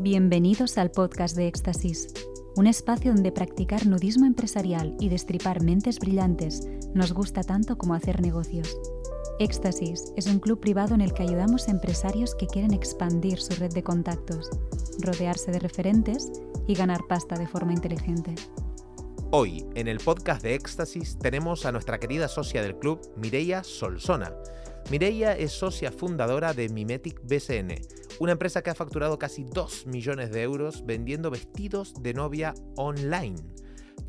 Bienvenidos al podcast de Éxtasis, un espacio donde practicar nudismo empresarial y destripar mentes brillantes nos gusta tanto como hacer negocios. Éxtasis es un club privado en el que ayudamos a empresarios que quieren expandir su red de contactos, rodearse de referentes y ganar pasta de forma inteligente. Hoy, en el podcast de Éxtasis, tenemos a nuestra querida socia del club, Mireia Solsona. Mireia es socia fundadora de Mimetic BCN, una empresa que ha facturado casi 2 millones de euros vendiendo vestidos de novia online.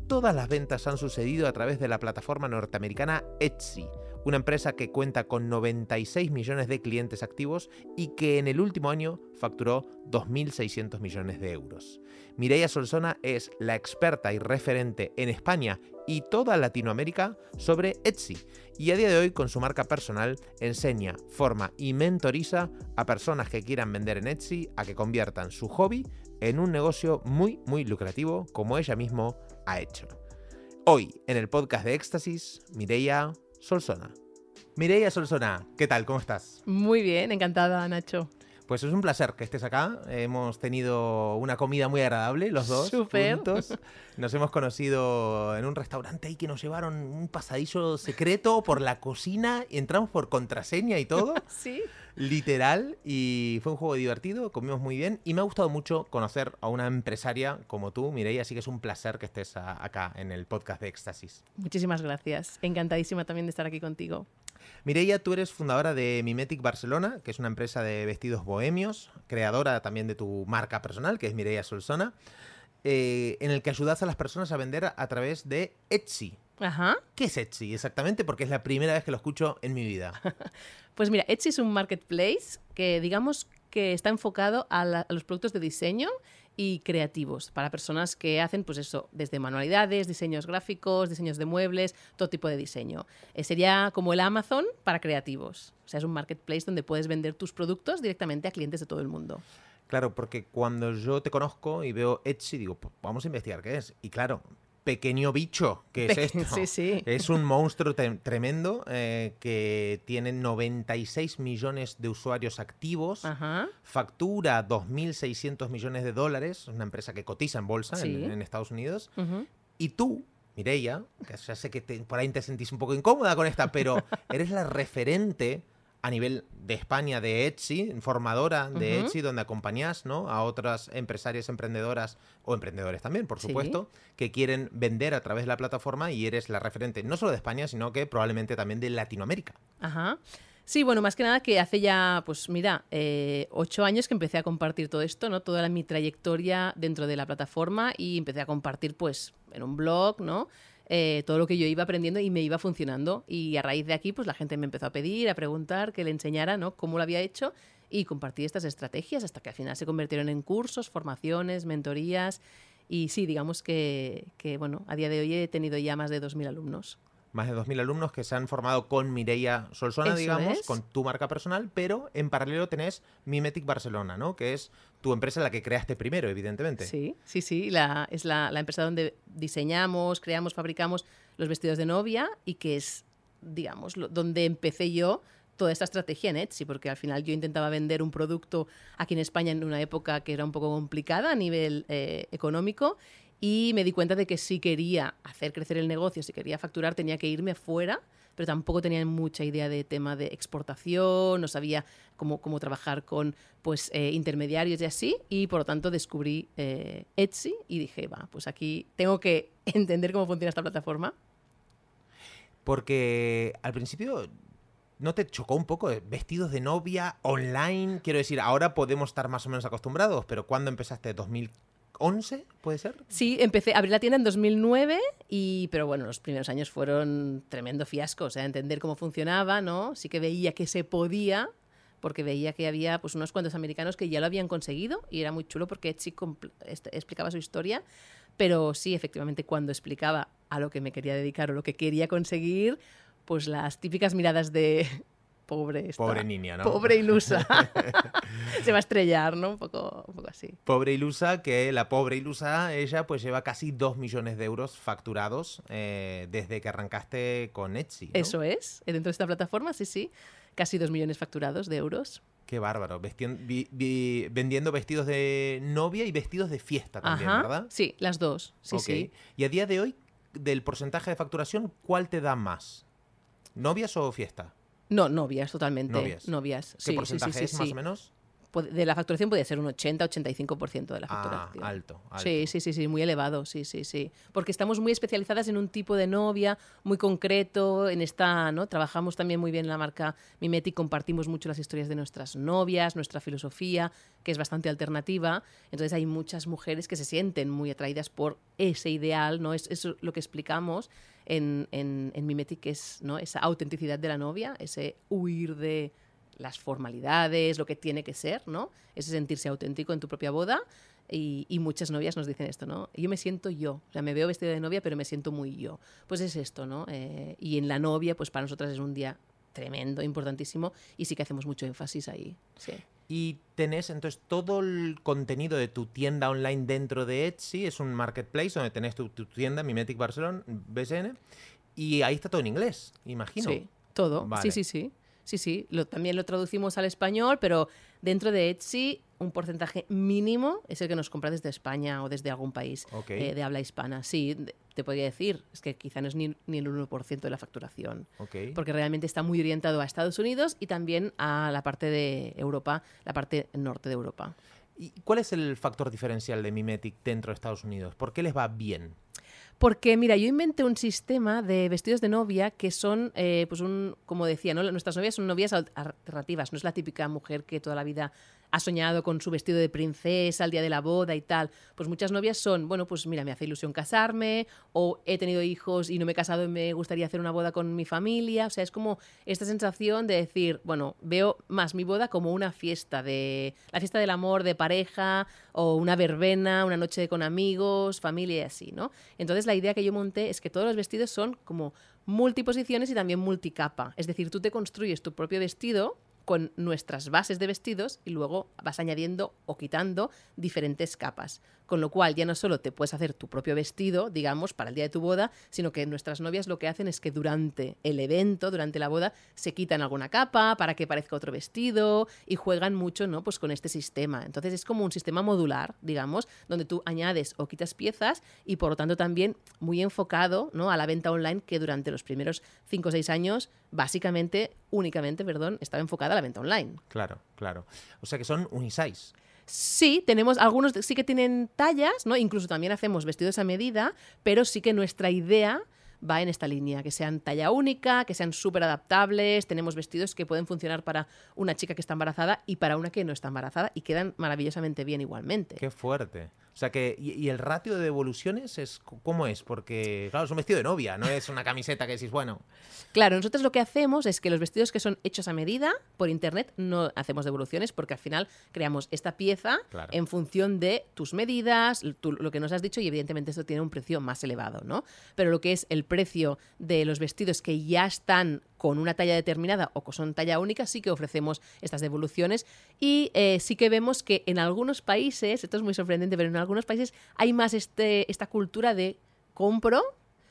Todas las ventas han sucedido a través de la plataforma norteamericana Etsy, una empresa que cuenta con 96 millones de clientes activos y que en el último año facturó 2.600 millones de euros. Mireia Solsona es la experta y referente en España y toda Latinoamérica sobre Etsy y a día de hoy con su marca personal enseña, forma y mentoriza a personas que quieran vender en Etsy a que conviertan su hobby en un negocio muy muy lucrativo como ella mismo ha hecho. Hoy en el podcast de Éxtasis, Mireia Solsona. Mireia Solsona, ¿qué tal? ¿Cómo estás? Muy bien, encantada, Nacho. Pues es un placer que estés acá. Hemos tenido una comida muy agradable, los dos. Juntos. Nos hemos conocido en un restaurante ahí que nos llevaron un pasadillo secreto por la cocina y entramos por contraseña y todo. Sí. Literal. Y fue un juego divertido, comimos muy bien y me ha gustado mucho conocer a una empresaria como tú, Mireia. Así que es un placer que estés acá en el podcast de Éxtasis. Muchísimas gracias. Encantadísima también de estar aquí contigo. Mireia, tú eres fundadora de Mimetic Barcelona, que es una empresa de vestidos bohemios, creadora también de tu marca personal, que es Mireia Solsona, eh, en el que ayudas a las personas a vender a través de Etsy. Ajá. ¿Qué es Etsy exactamente? Porque es la primera vez que lo escucho en mi vida. Pues mira, Etsy es un marketplace que digamos que está enfocado a, la- a los productos de diseño y creativos para personas que hacen pues eso, desde manualidades, diseños gráficos, diseños de muebles, todo tipo de diseño. Eh, sería como el Amazon para creativos. O sea, es un marketplace donde puedes vender tus productos directamente a clientes de todo el mundo. Claro, porque cuando yo te conozco y veo Etsy, digo, "Pues vamos a investigar qué es. Y claro, pequeño bicho, ¿qué es esto? sí, sí. Es un monstruo tremendo eh, que tiene 96 millones de usuarios activos. Ajá. factura 2.600 millones de dólares, una empresa que cotiza en bolsa en- Sí. en, Estados Unidos, ujú. y tú, Mireia, que ya sé que te- por ahí te sentís un poco incómoda con esta, pero eres la referente a nivel de España de Etsy, formadora de. Etsy, donde acompañás ¿no? a otras empresarias emprendedoras o emprendedores también, por Sí. supuesto, que quieren vender a través de la plataforma y eres la referente no solo de España, sino que probablemente también de Latinoamérica. Ajá. Sí, bueno, más que nada que hace ya, pues mira, eh, ocho años que empecé a compartir todo esto, ¿no? Toda la- mi trayectoria dentro de la plataforma y empecé a compartir, pues, en un blog, ¿no? Eh, todo lo que yo iba aprendiendo y me iba funcionando. Y a raíz de aquí, pues la gente me empezó a pedir, a preguntar, que le enseñara, ¿no? Cómo lo había hecho y compartí estas estrategias hasta que al final se convirtieron en cursos, formaciones, mentorías. Y sí, digamos que, que, bueno, a día de hoy he tenido ya más de 2.000 alumnos. Más de 2.000 alumnos que se han formado con Mireia Solsona, Eso digamos, es. con tu marca personal, pero en paralelo tenés Mimetic Barcelona, ¿no? Que es tu empresa la que creaste primero, evidentemente. Sí, sí, sí. La, es la, la empresa donde diseñamos, creamos, fabricamos los vestidos de novia y que es, digamos, lo- donde empecé yo toda esta estrategia en Etsy, porque al final yo intentaba vender un producto aquí en España en una época que era un poco complicada a nivel eh, económico y me di cuenta de que si quería hacer crecer el negocio, si quería facturar, tenía que irme fuera, pero tampoco tenía mucha idea de tema de exportación, no sabía cómo, cómo trabajar con pues, eh, intermediarios y así, y por lo tanto descubrí eh, Etsy y dije, va, pues aquí tengo que entender cómo funciona esta plataforma. Porque al principio no te chocó un poco vestidos de novia online. Quiero decir, ahora podemos estar más o menos acostumbrados, pero ¿cuándo empezaste? ¿2011? ¿Puede ser? Sí, empecé, abrí la tienda en 2009, y, pero bueno, los primeros años fueron tremendo fiasco, o sea, entender cómo funcionaba, ¿no? Sí que veía que se podía, porque veía que había pues unos cuantos americanos que ya lo habían conseguido y era muy chulo porque Etsy este- explicaba su historia, pero sí, efectivamente, cuando explicaba a lo que me quería dedicar o lo que quería conseguir, pues las típicas miradas de pobre esta, Pobre niña, ¿no? pobre ilusa, se va a estrellar, ¿no? Un poco, un poco así. Pobre Ilusa, que la pobre Ilusa, ella pues lleva casi 2 millones de euros facturados eh, desde que arrancaste con Etsy. ¿no? Eso es, dentro de esta plataforma, sí, sí, casi dos millones facturados de euros. Qué bárbaro. Vestien- vi- vi- vendiendo vestidos de novia y vestidos de fiesta también, Ajá. ¿verdad? Sí, las dos. Sí, sí. Y a día de hoy, del porcentaje de facturación, ¿cuál te da más? ¿Novias o fiesta? No, novias, totalmente. Novias. Novias. ¿Qué sí, porcentaje sí, sí, es más o menos? De la facturación puede ser un 80-85% de la Ah, facturación. alto, alto. Sí, sí, sí, sí, muy elevado, sí, sí, sí. Porque estamos muy especializadas en un tipo de novia muy concreto, en esta, ¿no? Trabajamos también muy bien en la marca Mimetic, compartimos mucho las historias de nuestras novias, nuestra filosofía, que es bastante alternativa. Entonces hay muchas mujeres que se sienten muy atraídas por ese ideal, ¿no? Es, es lo que explicamos en, en, en Mimetic, es ¿no? esa autenticidad de la novia, ese huir de las formalidades, lo que tiene que ser, ¿no? Ese sentirse auténtico en tu propia boda. Y, y muchas novias nos dicen esto, ¿no? Yo me siento yo, o sea, me veo vestida de novia, pero me siento muy yo. Pues es esto, ¿no? Eh, y en la novia, pues para nosotras es un día tremendo, importantísimo, y sí que hacemos mucho énfasis ahí. Sí. Y tenés entonces todo el contenido de tu tienda online dentro de Etsy, es un marketplace donde tenés tu, tu tienda, Mimetic Barcelona, BSN, y ahí está todo en inglés, imagino. Sí, todo. Vale. Sí, sí, sí. Sí, sí. Lo, también lo traducimos al español, pero dentro de Etsy un porcentaje mínimo es el que nos compra desde España o desde algún país eh, de habla hispana. Sí, te podría decir, es que quizá no es ni, ni el 1% de la facturación, porque realmente está muy orientado a Estados Unidos y también a la parte de Europa, la parte norte de Europa. ¿Y cuál es el factor diferencial de Mimetic dentro de Estados Unidos? ¿Por qué les va bien? Porque, mira, yo inventé un sistema de vestidos de novia que son, eh, pues un, como decía, ¿no? nuestras novias son novias al- alternativas, no es la típica mujer que toda la vida ha soñado con su vestido de princesa al día de la boda y tal. Pues muchas novias son, bueno, pues mira, me hace ilusión casarme, o he tenido hijos y no me he casado y me gustaría hacer una boda con mi familia. O sea, es como esta sensación de decir, bueno, veo más mi boda como una fiesta de la fiesta del amor de pareja o una verbena, una noche con amigos, familia y así, ¿no? Entonces la idea que yo monté es que todos los vestidos son como multiposiciones y también multicapa. Es decir, tú te construyes tu propio vestido con nuestras bases de vestidos y luego vas añadiendo o quitando diferentes capas. Con lo cual ya no solo te puedes hacer tu propio vestido, digamos, para el día de tu boda, sino que nuestras novias lo que hacen es que durante el evento, durante la boda, se quitan alguna capa para que parezca otro vestido y juegan mucho, ¿no? Pues con este sistema. Entonces es como un sistema modular, digamos, donde tú añades o quitas piezas y por lo tanto también muy enfocado, ¿no? A la venta online que durante los primeros 5 o 6 años, básicamente, únicamente, perdón, estaba enfocada a la venta online. Claro, claro. O sea que son unisize. Sí, tenemos algunos sí que tienen tallas, ¿no? Incluso también hacemos vestidos a medida, pero sí que nuestra idea va en esta línea, que sean talla única, que sean súper adaptables, tenemos vestidos que pueden funcionar para una chica que está embarazada y para una que no está embarazada y quedan maravillosamente bien igualmente. Qué fuerte. O sea que, ¿y, y el ratio de devoluciones es cómo es? Porque, claro, es un vestido de novia, no es una camiseta que decís, bueno, Claro, nosotros lo que hacemos es que los vestidos que son hechos a medida por internet no hacemos devoluciones porque al final creamos esta pieza Claro. en función de tus medidas, lo que nos has dicho y evidentemente esto tiene un precio más elevado, ¿no? Pero lo que es el precio de los vestidos que ya están con una talla determinada o que son talla única, sí que ofrecemos estas devoluciones. Y eh, sí que vemos que en algunos países, esto es muy sorprendente, pero en algunos países hay más este, esta cultura de compro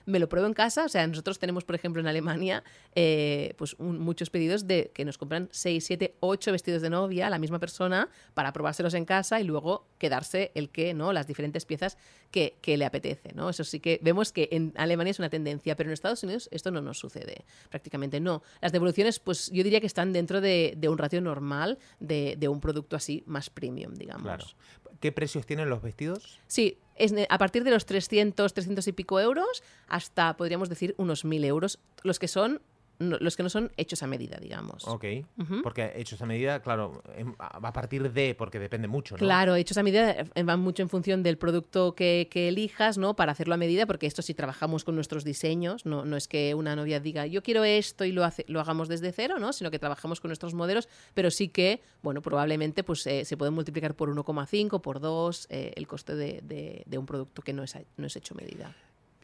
me lo pruebo en casa. O sea, nosotros tenemos, por ejemplo, en Alemania, eh, pues un- muchos pedidos de que nos compran 6, 7, 8 vestidos de novia a la misma persona para probárselos en casa y luego quedarse el que, ¿no? Las diferentes piezas que, que le apetece, ¿no? Eso sí que vemos que en Alemania es una tendencia, pero en Estados Unidos esto no nos sucede. Prácticamente no. Las devoluciones, pues yo diría que están dentro de, un ratio normal de, de un producto así más premium, digamos. claro. ¿Qué precios tienen los vestidos? Sí, es a partir de los 300, 300 y pico euros hasta, podríamos decir, unos 1000 euros, los que son no- los que no son hechos a medida, digamos. Ok. Porque hechos a medida, claro, em- a a partir de, porque depende mucho, ¿no? Claro, hechos a medida eh, van mucho en función del producto que, que elijas, ¿no? Para hacerlo a medida, porque esto sí trabajamos con nuestros diseños, no, no es que una novia diga yo quiero esto y lo, hace, lo hagamos desde cero, ¿no? Sino que trabajamos con nuestros modelos, pero sí que, bueno, probablemente pues eh, se puede multiplicar por 1,5, por 2 eh, el coste de, de- de un producto que no es, no es hecho a medida.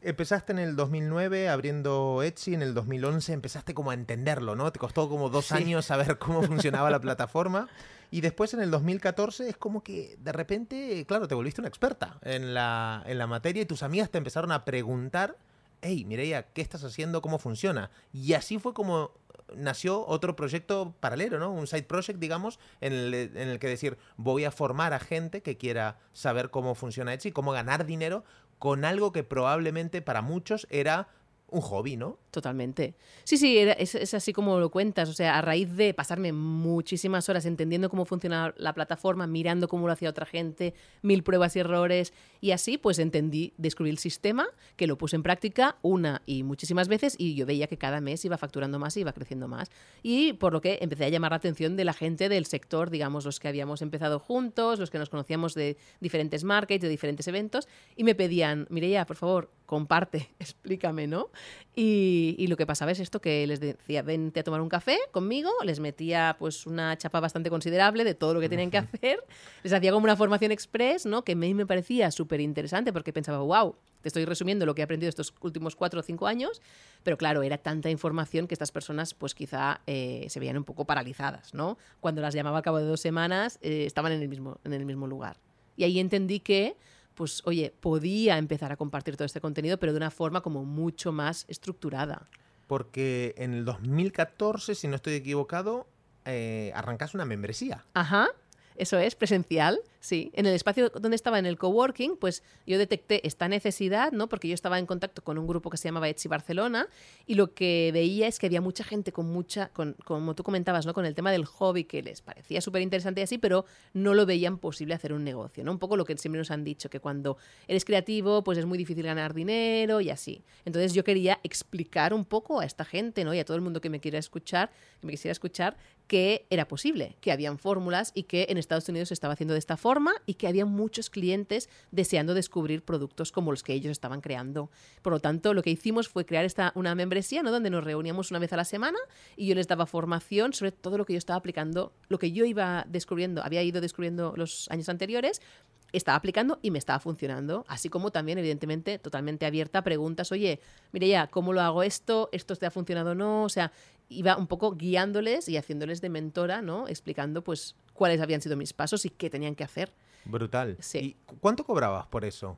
Empezaste en el 2009 abriendo Etsy, en el 2011 empezaste como a entenderlo, ¿no? Te costó como dos Sí. años saber cómo funcionaba la plataforma. Y después en el 2014 es como que de repente, claro, te volviste una experta en la, en la materia y tus amigas te empezaron a preguntar, hey, Mireia, ¿qué estás haciendo? ¿Cómo funciona? Y así fue como nació otro proyecto paralelo, ¿no? Un side project, digamos, en el, en el que decir, voy a formar a gente que quiera saber cómo funciona Etsy, cómo ganar dinero con algo que probablemente para muchos era un hobby, ¿no? Totalmente. Sí, sí, es, así como lo cuentas. O sea, a raíz de pasarme muchísimas horas entendiendo cómo funciona la plataforma, mirando cómo lo hacía otra gente, mil pruebas y errores, y así pues entendí, descubrí el sistema, que lo puse en práctica una y muchísimas veces, y yo veía que cada mes iba facturando más y iba creciendo más. Y por lo que empecé a llamar la atención de la gente del sector, digamos, los que habíamos empezado juntos, los que nos conocíamos de diferentes markets, de diferentes eventos, y me pedían, ya, por favor, comparte, explícame, ¿no? Y, lo que pasaba es esto, que les decía, vente a tomar un café conmigo, les metía pues una chapa bastante considerable de todo lo que tenían que hacer, les hacía como una formación express, ¿no? Que a mí me parecía súper interesante porque pensaba, wow, te estoy resumiendo lo que he aprendido estos últimos cuatro o cinco años, pero claro, era tanta información que estas personas pues quizá eh, se veían un poco paralizadas, ¿no? Cuando las llamaba al cabo de dos semanas, eh, estaban en el, mismo, en el mismo lugar. Y ahí entendí que pues oye, podía empezar a compartir todo este contenido, pero de una forma como mucho más estructurada. Porque en el 2014, si no estoy equivocado, eh, arrancas una membresía. Ajá. Eso es, presencial, sí. En el espacio donde estaba en el coworking, pues yo detecté esta necesidad, ¿no? Porque yo estaba en contacto con un grupo que se llamaba Etsy Barcelona y lo que veía es que había mucha gente con mucha, con, como tú comentabas, ¿no? Con el tema del hobby que les parecía súper interesante y así, pero no lo veían posible hacer un negocio, ¿no? Un poco lo que siempre nos han dicho, que cuando eres creativo, pues es muy difícil ganar dinero y así. Entonces yo quería explicar un poco a esta gente, ¿no? Y a todo el mundo que me quiera escuchar, que me quisiera escuchar, que era posible, que habían fórmulas y que en Estados Unidos se estaba haciendo de esta forma y que había muchos clientes deseando descubrir productos como los que ellos estaban creando. Por lo tanto, lo que hicimos fue crear esta, una membresía ¿no? donde nos reuníamos una vez a la semana y yo les daba formación sobre todo lo que yo estaba aplicando, lo que yo iba descubriendo, había ido descubriendo los años anteriores estaba aplicando y me estaba funcionando. Así como también, evidentemente, totalmente abierta preguntas, oye, mire ya, ¿cómo lo hago esto? ¿Esto te ha funcionado o no? O sea, iba un poco guiándoles y haciéndoles de mentora, ¿no? Explicando pues cuáles habían sido mis pasos y qué tenían que hacer. Brutal. Sí. ¿Y cuánto cobrabas por eso?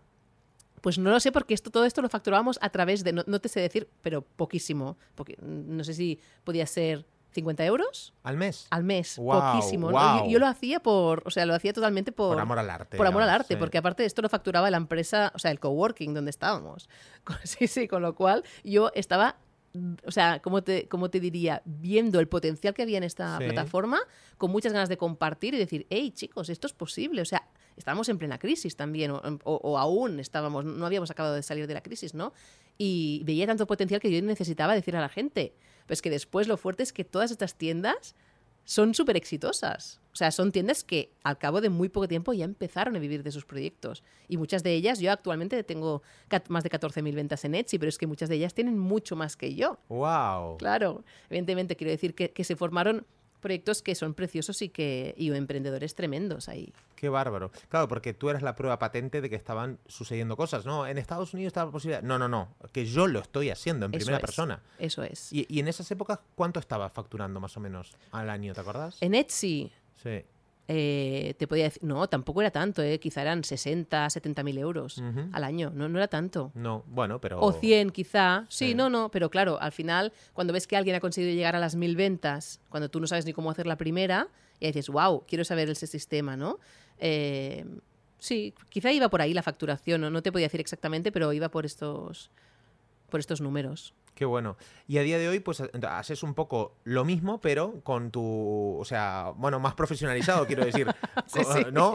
Pues no lo sé porque esto, todo esto lo facturábamos a través de, no, te sé decir, pero poquísimo. Porque, no sé si podía ser 50 euros. ¿Al mes? Al mes, poquísimo. Yo, lo hacía por, o sea, lo hacía totalmente por... Por amor al arte. Por amor al arte, porque aparte de esto lo facturaba la empresa, o sea, el coworking donde estábamos. Sí, sí, con lo cual yo estaba o sea, ¿cómo te, te diría? Viendo el potencial que había en esta plataforma, con muchas ganas de compartir y decir, hey chicos, esto es posible. O sea, estábamos en plena crisis también, o, aún estábamos, no habíamos acabado de salir de la crisis, ¿no? Y veía tanto potencial que yo necesitaba decir a la gente. Pues que después lo fuerte es que todas estas tiendas son súper exitosas. O sea, son tiendas que al cabo de muy poco tiempo ya empezaron a vivir de sus proyectos. Y muchas de ellas, yo actualmente tengo más de 14.000 ventas en Etsy, pero es que muchas de ellas tienen mucho más que yo. ¡Wow! Claro, evidentemente quiero decir que, que se formaron proyectos que son preciosos y que y emprendedores tremendos ahí. Qué bárbaro. Claro, porque tú eres la prueba patente de que estaban sucediendo cosas, ¿no? En Estados Unidos estaba la posibilidad. No, no, no. Que yo lo estoy haciendo en primera persona. Eso es. Y, y, en esas épocas, ¿cuánto estaba facturando más o menos al año? ¿Te acuerdas? En Etsy. Sí. Eh, te podía decir, no, tampoco era tanto, eh, quizá eran 60, 70 mil euros al año, no, no era tanto. No, bueno, pero... O 100 quizá, sí, no, no, pero claro, al final, cuando ves que alguien ha conseguido llegar a las mil ventas, cuando tú no sabes ni cómo hacer la primera, y dices, wow, quiero saber ese sistema, ¿no? Eh, sí, quizá iba por ahí la facturación, ¿no? no te podía decir exactamente, pero iba por estos, por estos números. Qué bueno. Y a día de hoy, pues haces un poco lo mismo, pero con tu. O sea, bueno, más profesionalizado, quiero decir. ¿No?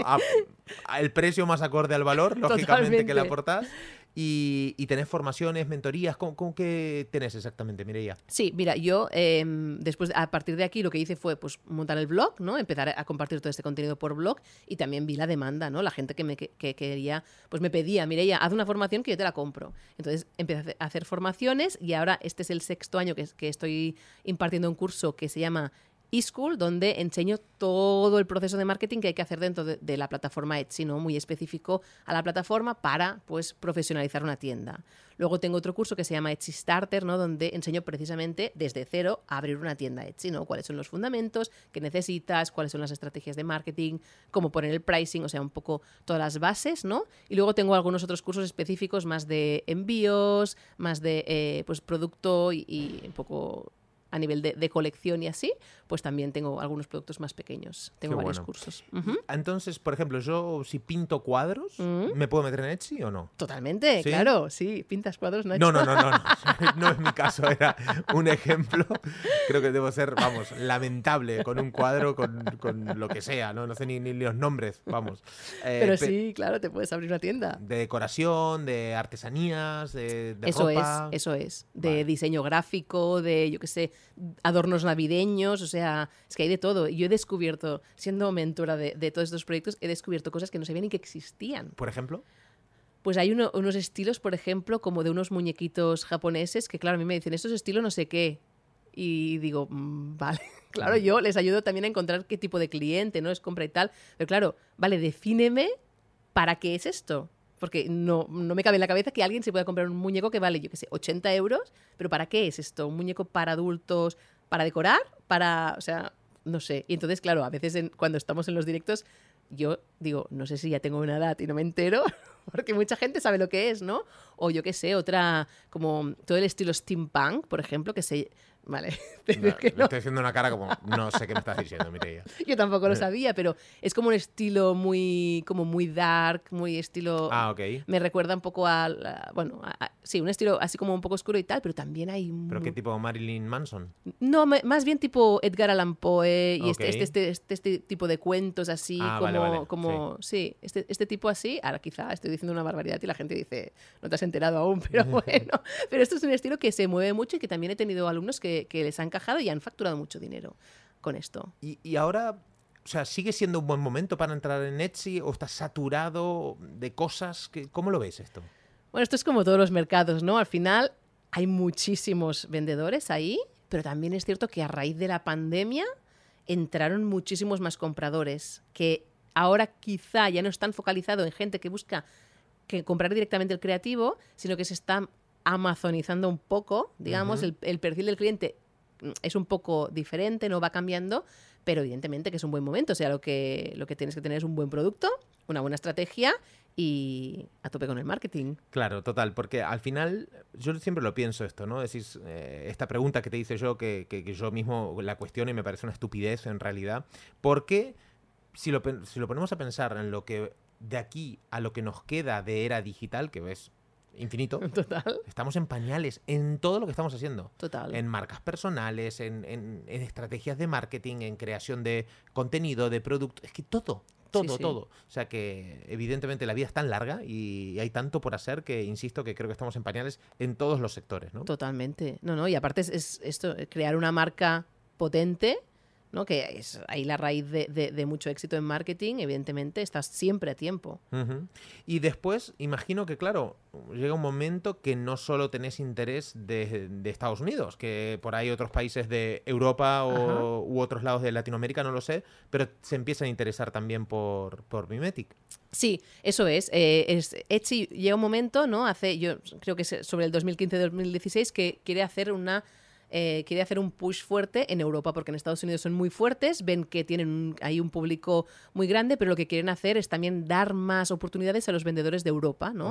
el precio más acorde al valor, lógicamente, que le aportas. Y, y tenés formaciones, mentorías, ¿cómo, cómo que tenés exactamente, Mireia? Sí, mira, yo em, después, a partir de aquí, lo que hice fue pues montar el blog, ¿no? Empezar a compartir todo este contenido por blog y también vi la demanda, ¿no? La gente que me que, quería, pues me pedía, Mireia, haz una formación que yo te la compro. Entonces empecé a hacer formaciones y ahora este es el sexto año que, que estoy impartiendo un curso que se llama eSchool, donde enseño todo el proceso de marketing que hay que hacer dentro de, la plataforma Etsy, ¿no? muy específico a la plataforma para pues, profesionalizar una tienda. Luego tengo otro curso que se llama Etsy Starter, ¿no? donde enseño precisamente desde cero a abrir una tienda Etsy, ¿no? cuáles son los fundamentos que necesitas, cuáles son las estrategias de marketing, cómo poner el pricing, o sea, un poco todas las bases. ¿no? Y luego tengo algunos otros cursos específicos más de envíos, más de eh, pues, producto y un poco a nivel de, de colección y así, pues también tengo algunos productos más pequeños. Tengo Qué varios bueno. cursos. Entonces, por ejemplo, yo si pinto cuadros, Mm. ¿me puedo meter en Etsy o no? Totalmente, ¿Sí? claro, sí, pintas cuadros, Nacho. No, no, no, no, no. No es mi caso, era un ejemplo. Creo que debo ser, vamos, lamentable con un cuadro, con, con lo que sea, ¿no? No sé ni, ni los nombres, vamos. Eh, Pero pe- sí, claro, te puedes abrir una tienda. De decoración, de artesanías, de, de Eso ropa. es, eso es. De Vale. diseño gráfico, de, yo qué sé, adornos navideños, o sea, es que hay de todo. Y Yo he descubierto, siendo mentora de, de todos estos proyectos, he descubierto cosas que no sabía ni que existían. Por ejemplo. Pues hay uno- unos estilos, por ejemplo, como de unos muñequitos japoneses, que claro, a mí me dicen, estos estilos no sé qué. Y digo, "Mm, vale, claro, yo les ayudo también a encontrar qué tipo de cliente, ¿no? Es compra y tal. Pero claro, vale, defíneme para qué es esto. Porque no, no me cabe en la cabeza que alguien se pueda comprar un muñeco que vale, yo qué sé, 80 euros, pero ¿para qué es esto? ¿Un muñeco para adultos? ¿Para decorar? Para, o sea, no sé. Y entonces, claro, a veces cuando estamos en los directos, yo digo, no sé si ya tengo una edad y no me entero, porque mucha gente sabe lo que es, ¿no? O yo qué sé, otra, como todo el estilo steampunk, por ejemplo, que se... Vale, que no, estoy haciendo una cara como, no sé qué me estás diciendo, Mireia. yo tampoco lo Eh. sabía, pero es como un estilo muy, como muy dark, muy estilo... Ah, ok. Me recuerda un poco a, la- bueno, a- a- sí, un estilo así como un poco oscuro y tal, pero también hay... ¿Pero qué tipo Marilyn Manson? No, me- más bien tipo Edgar Allan Poe y este, este, este, este, este tipo de cuentos así, Ah, como, vale, vale, como sí, este, este tipo así. Ahora quizá estoy diciendo una barbaridad y la gente dice, no te has enterado aún, pero bueno. pero esto es un estilo que se mueve mucho y que también he tenido alumnos que, que les ha encajado y han facturado mucho dinero con esto. Y, y ahora, o sea, ¿sigue siendo un buen momento para entrar en Etsy o está saturado de cosas? que- ¿Cómo lo ves esto? Bueno, esto es como todos los mercados, ¿no? Al final hay muchísimos vendedores ahí, pero también es cierto que a raíz de la pandemia entraron muchísimos más compradores, que ahora quizá ya no están focalizados en gente que busca que comprar directamente el creativo, sino que se está amazonizando un poco, digamos, el, el perfil del cliente mm, es un poco diferente, no va cambiando, pero evidentemente que es un buen momento, o sea, lo que, lo que tienes que tener es un buen producto, una buena estrategia y a tope con el marketing. Claro, total, porque al final yo siempre lo pienso esto, ¿no? Decís, eh, esta pregunta que te hice yo, que, que- que yo mismo la cuestiono y me parece una estupidez en realidad, porque si lo, si lo ponemos a pensar en lo que de aquí a lo que nos queda de era digital, que es infinito, Total, estamos en pañales en todo lo que estamos haciendo. total. En marcas personales, en, en- en estrategias de marketing, en creación de contenido, de producto. Es que todo, todo, sí. todo. O sea que evidentemente la vida es tan larga y hay tanto por hacer que insisto que creo que estamos en pañales en todos los sectores, ¿no? Totalmente. No, no, y aparte es, es esto, eh, crear una marca potente, ¿no? Que es ahí la raíz de, de- de mucho éxito en marketing, evidentemente, estás siempre a tiempo. Y después, imagino que, claro, llega un momento que no solo tenés interés de, de Estados Unidos, que por ahí otros países de Europa o, u otros lados de Latinoamérica, no lo sé, pero se empiezan a interesar también por, por Mimetic. Sí, eso es. eh, es Etsy llega un momento, ¿no? Hace, yo creo que es sobre el 2015-2016, que quiere hacer una. Eh, quiere hacer un push fuerte en Europa, porque en Estados Unidos son muy fuertes, ven que tienen un- ahí un público muy grande, pero lo que quieren hacer es también dar más oportunidades a los vendedores de Europa, ¿no?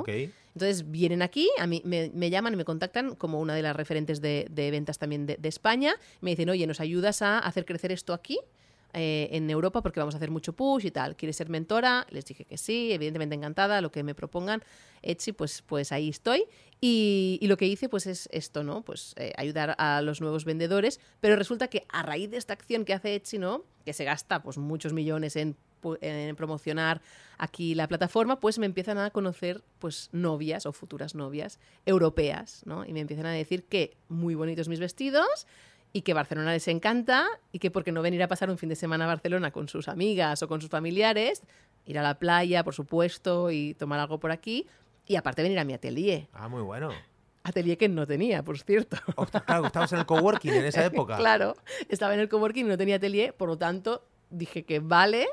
Entonces vienen aquí, a mí me, me llaman y me contactan como una de las referentes de, de ventas también de, de España. Me dicen, oye, ¿nos ayudas a hacer crecer esto aquí? eh, en Europa porque vamos a hacer mucho push y tal. ¿Quieres ser mentora? Les dije que sí, evidentemente encantada, lo que me propongan. Etsy, pues, pues ahí estoy. Y, lo que hice pues es esto, ¿no? Pues eh, ayudar a los nuevos vendedores, pero resulta que a raíz de esta acción que hace Etsy, ¿no? Que se gasta pues muchos millones en promocionar aquí la plataforma, pues me empiezan a conocer pues novias o futuras novias europeas, ¿no? Y me empiezan a decir que muy bonitos mis vestidos y que Barcelona les encanta y que porque no venir a pasar un fin de semana a Barcelona con sus amigas o con sus familiares, ir a la playa, por supuesto, y tomar algo por aquí, y aparte venir a mi atelier. Ah, muy bueno. Atelier que no tenía, por cierto. Ostras, claro, estabas en el coworking en esa época. claro, estaba en el coworking y no tenía atelier, por lo tanto dije que vale.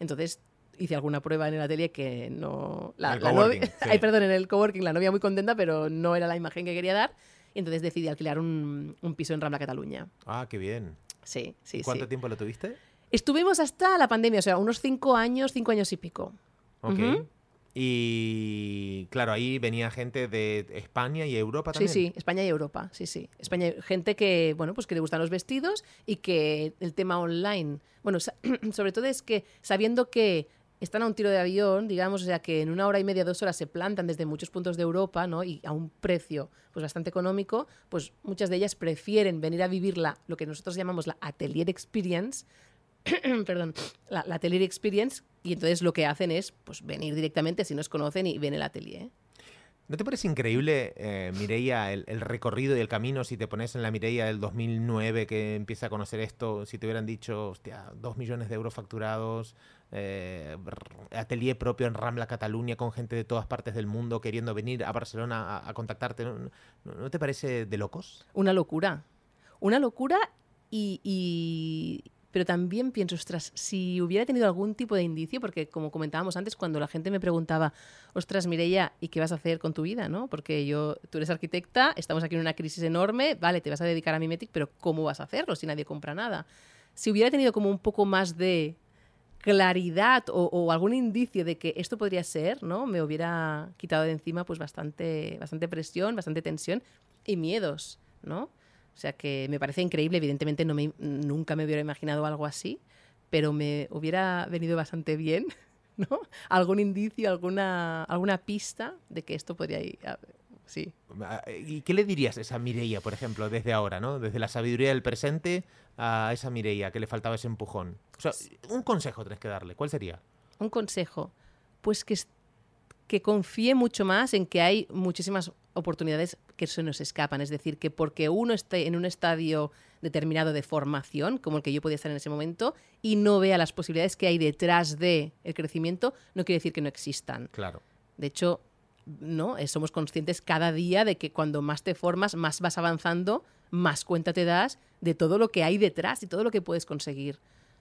Entonces hice alguna prueba en el atelier que no... El novia- sí. Ay, perdón, en el coworking la novia muy contenta, pero no era la imagen que quería dar. Y entonces decidí alquilar un, un piso en Rambla, Cataluña. Ah, qué bien. Sí, sí, ¿Y cuánto sí. tiempo lo tuviste? Estuvimos hasta la pandemia, o sea, unos cinco años, cinco años y pico. Ok. Y claro, ahí venía gente de España y Europa también. Sí, sí, España y Europa, sí, sí. España, gente que, bueno, pues que le gustan los vestidos y que el tema online, bueno, sobre todo es que sabiendo que están a un tiro de avión, digamos, o sea que en una hora y media, dos horas se plantan desde muchos puntos de Europa, ¿no? Y a un precio pues bastante económico, pues muchas de ellas prefieren venir a vivir la, lo que nosotros llamamos la atelier experience, perdón, la, atelier experience, y entonces lo que hacen es pues venir directamente si nos conocen y ven el atelier. ¿No te parece increíble, eh, Mireia, el, recorrido y el camino si te pones en la Mireia del 2009 que empieza a conocer esto? Si te hubieran dicho, hostia, dos millones de euros facturados, eh, atelier propio en Rambla, Cataluña, con gente de todas partes del mundo queriendo venir a Barcelona a, contactarte. ¿No, te parece de locos? Una locura. Una locura y pero también pienso, ostras, si hubiera tenido algún tipo de indicio, porque como comentábamos antes, cuando la gente me preguntaba, ostras, Mireia, ¿y qué vas a hacer con tu vida? ¿no? Porque yo, tú eres arquitecta, estamos aquí en una crisis enorme, vale, te vas a dedicar a Mimetic, pero ¿cómo vas a hacerlo si nadie compra nada? Si hubiera tenido como un poco más de claridad o, algún indicio de que esto podría ser, ¿no? Me hubiera quitado de encima pues bastante, bastante presión, bastante tensión y miedos, ¿no? O sea que me parece increíble, evidentemente no me, nunca me hubiera imaginado algo así, pero me hubiera venido bastante bien, ¿no? Algún indicio, alguna, alguna pista de que esto podría ir. Sí. Ah, ¿Y qué le dirías a esa Mireia, por ejemplo, desde ahora, ¿no? Desde la sabiduría del presente a esa Mireia que le faltaba ese empujón. O sea, un consejo tenés que darle. ¿Cuál sería? Un consejo. Pues que, que confíe mucho más en que hay muchísimas oportunidades que se nos escapan. Es decir, que porque uno esté en un estadio determinado de formación, como el que yo podía estar en ese momento, y no vea las posibilidades que hay detrás de el crecimiento, no quiere decir que no existan. Claro. De hecho, no, eh, somos conscientes cada día de que cuando más te formas, más vas avanzando, más cuenta te das de todo lo que hay detrás y todo lo que puedes conseguir.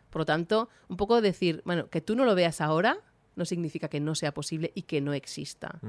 Por lo tanto, un poco decir, bueno, que tú no lo veas ahora no significa que no sea posible y que no exista.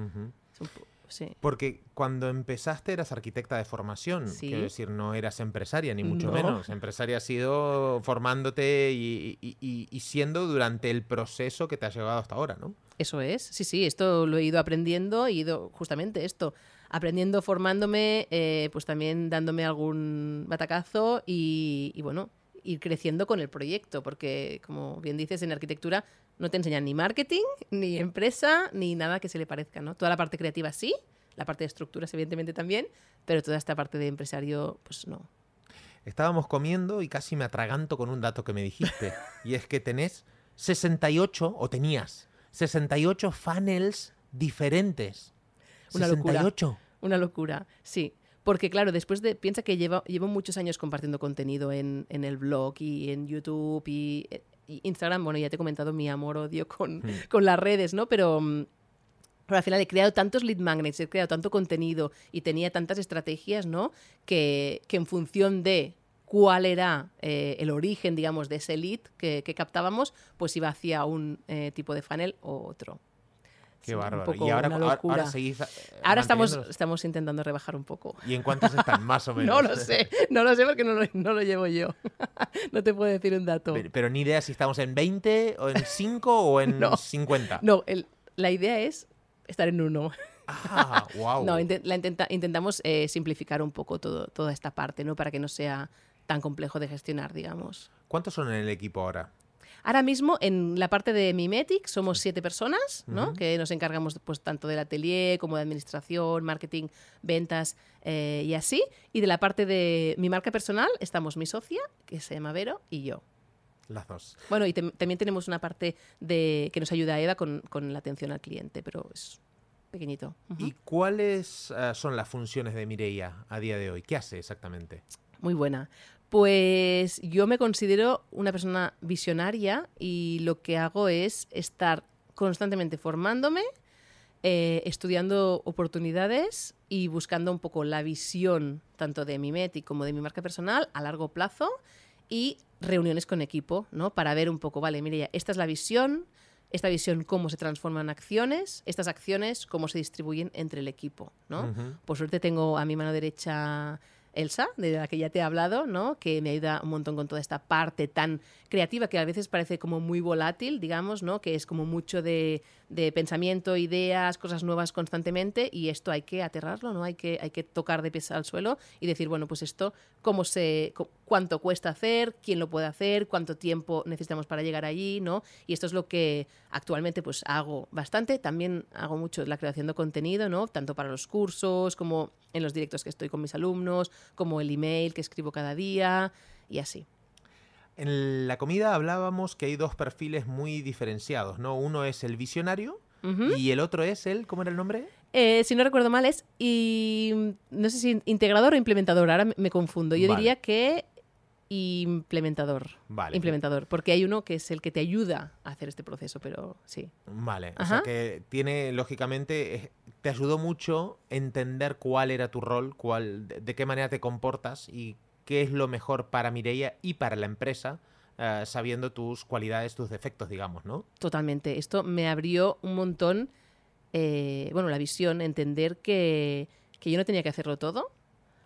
Porque cuando empezaste eras arquitecta de formación, quiero decir, no eras empresaria, ni mucho menos. Empresaria ha sido formándote y, siendo durante el proceso que te ha llevado hasta ahora, ¿no? Eso es, sí, sí, esto lo he ido aprendiendo, he ido justamente esto, aprendiendo, formándome, eh, pues también dándome algún batacazo y bueno, ir creciendo con el proyecto, porque como bien dices, en arquitectura no te enseñan ni marketing, ni empresa, ni nada que se le parezca, ¿no? Toda la parte creativa sí, la parte de estructuras evidentemente también, pero toda esta parte de empresario, pues no. Estábamos comiendo y casi me atraganto con un dato que me dijiste, y es que tenés 68, o tenías, 68 funnels diferentes. Una 68. locura. Una locura, sí. Porque claro, después de, piensa que llevo, llevo muchos años compartiendo contenido en, en el blog y en YouTube y eh, Instagram, bueno, ya te he comentado mi amor-odio con, mm. con las redes, ¿no? Pero, mm, pero al final he creado tantos lead magnets, he creado tanto contenido y tenía tantas estrategias, ¿no? Que, que en función de cuál era eh, el origen, digamos, de ese lead que, que captábamos, pues iba hacia un eh, tipo de funnel o otro. Qué bárbaro. Y ahora, ahora, seguís. Eh, ahora estamos, estamos intentando rebajar un poco. ¿Y en cuántos están más o menos? no lo sé, no lo sé porque no lo, no lo llevo yo. no te puedo decir un dato. Pero, ni idea si estamos en 20 o en 5 o en 50. No, la idea es estar en uno. Ah, wow. no, la intenta, intentamos eh, simplificar un poco todo, toda esta parte, ¿no? Para que no sea tan complejo de gestionar, digamos. ¿Cuántos son en el equipo ahora? Ahora mismo en la parte de Mimetic somos siete personas, ¿no? Que nos encargamos pues tanto del atelier como de administración, marketing, ventas eh, y así. Y de la parte de mi marca personal estamos mi socia, que se llama Vero, y yo. Las dos. Bueno, y también tenemos una parte de que nos ayuda a Eva con, la atención al cliente, pero es pequeñito. ¿Y cuáles eh, son las funciones de Mireia a día de hoy? ¿Qué hace exactamente? Muy buena. Pues yo me considero una persona visionaria y lo que hago es estar constantemente formándome, eh, estudiando oportunidades y buscando un poco la visión tanto de mi METI como de mi marca personal a largo plazo y reuniones con equipo, ¿no? Para ver un poco, vale, mire, esta es la visión, esta visión cómo se transforma en acciones, estas acciones cómo se distribuyen entre el equipo, ¿no? Por suerte tengo a mi mano derecha Elsa, de la que ya te he hablado, ¿no? que me ayuda un montón con toda esta parte tan creativa que a veces parece como muy volátil, digamos, ¿no? que es como mucho de, pensamiento, ideas, cosas nuevas constantemente y esto hay que aterrarlo, ¿no? hay, que, hay que tocar de pies al suelo y decir, bueno, pues esto, cómo se, cuánto cuesta hacer, quién lo puede hacer, cuánto tiempo necesitamos para llegar allí, ¿no? Y esto es lo que actualmente pues hago bastante, también hago mucho la creación de contenido, ¿no? Tanto para los cursos como en los directos que estoy con mis alumnos, como el email que escribo cada día y así. En la comida hablábamos que hay dos perfiles muy diferenciados, ¿no? Uno es el visionario y el otro es el, ¿cómo era el nombre? Eh, si no recuerdo mal es, y no sé si integrador o implementador, ahora me confundo. Yo diría que implementador. Vale. Implementador, porque hay uno que es el que te ayuda a hacer este proceso, pero sí. Vale, o sea que tiene, lógicamente, te ayudó mucho entender cuál era tu rol, cuál, de qué manera te comportas y qué es lo mejor para Mireia y para la empresa, eh, sabiendo tus cualidades, tus defectos, digamos, ¿no? Totalmente. Esto me abrió un montón, eh, bueno, la visión, entender que, que yo no tenía que hacerlo todo,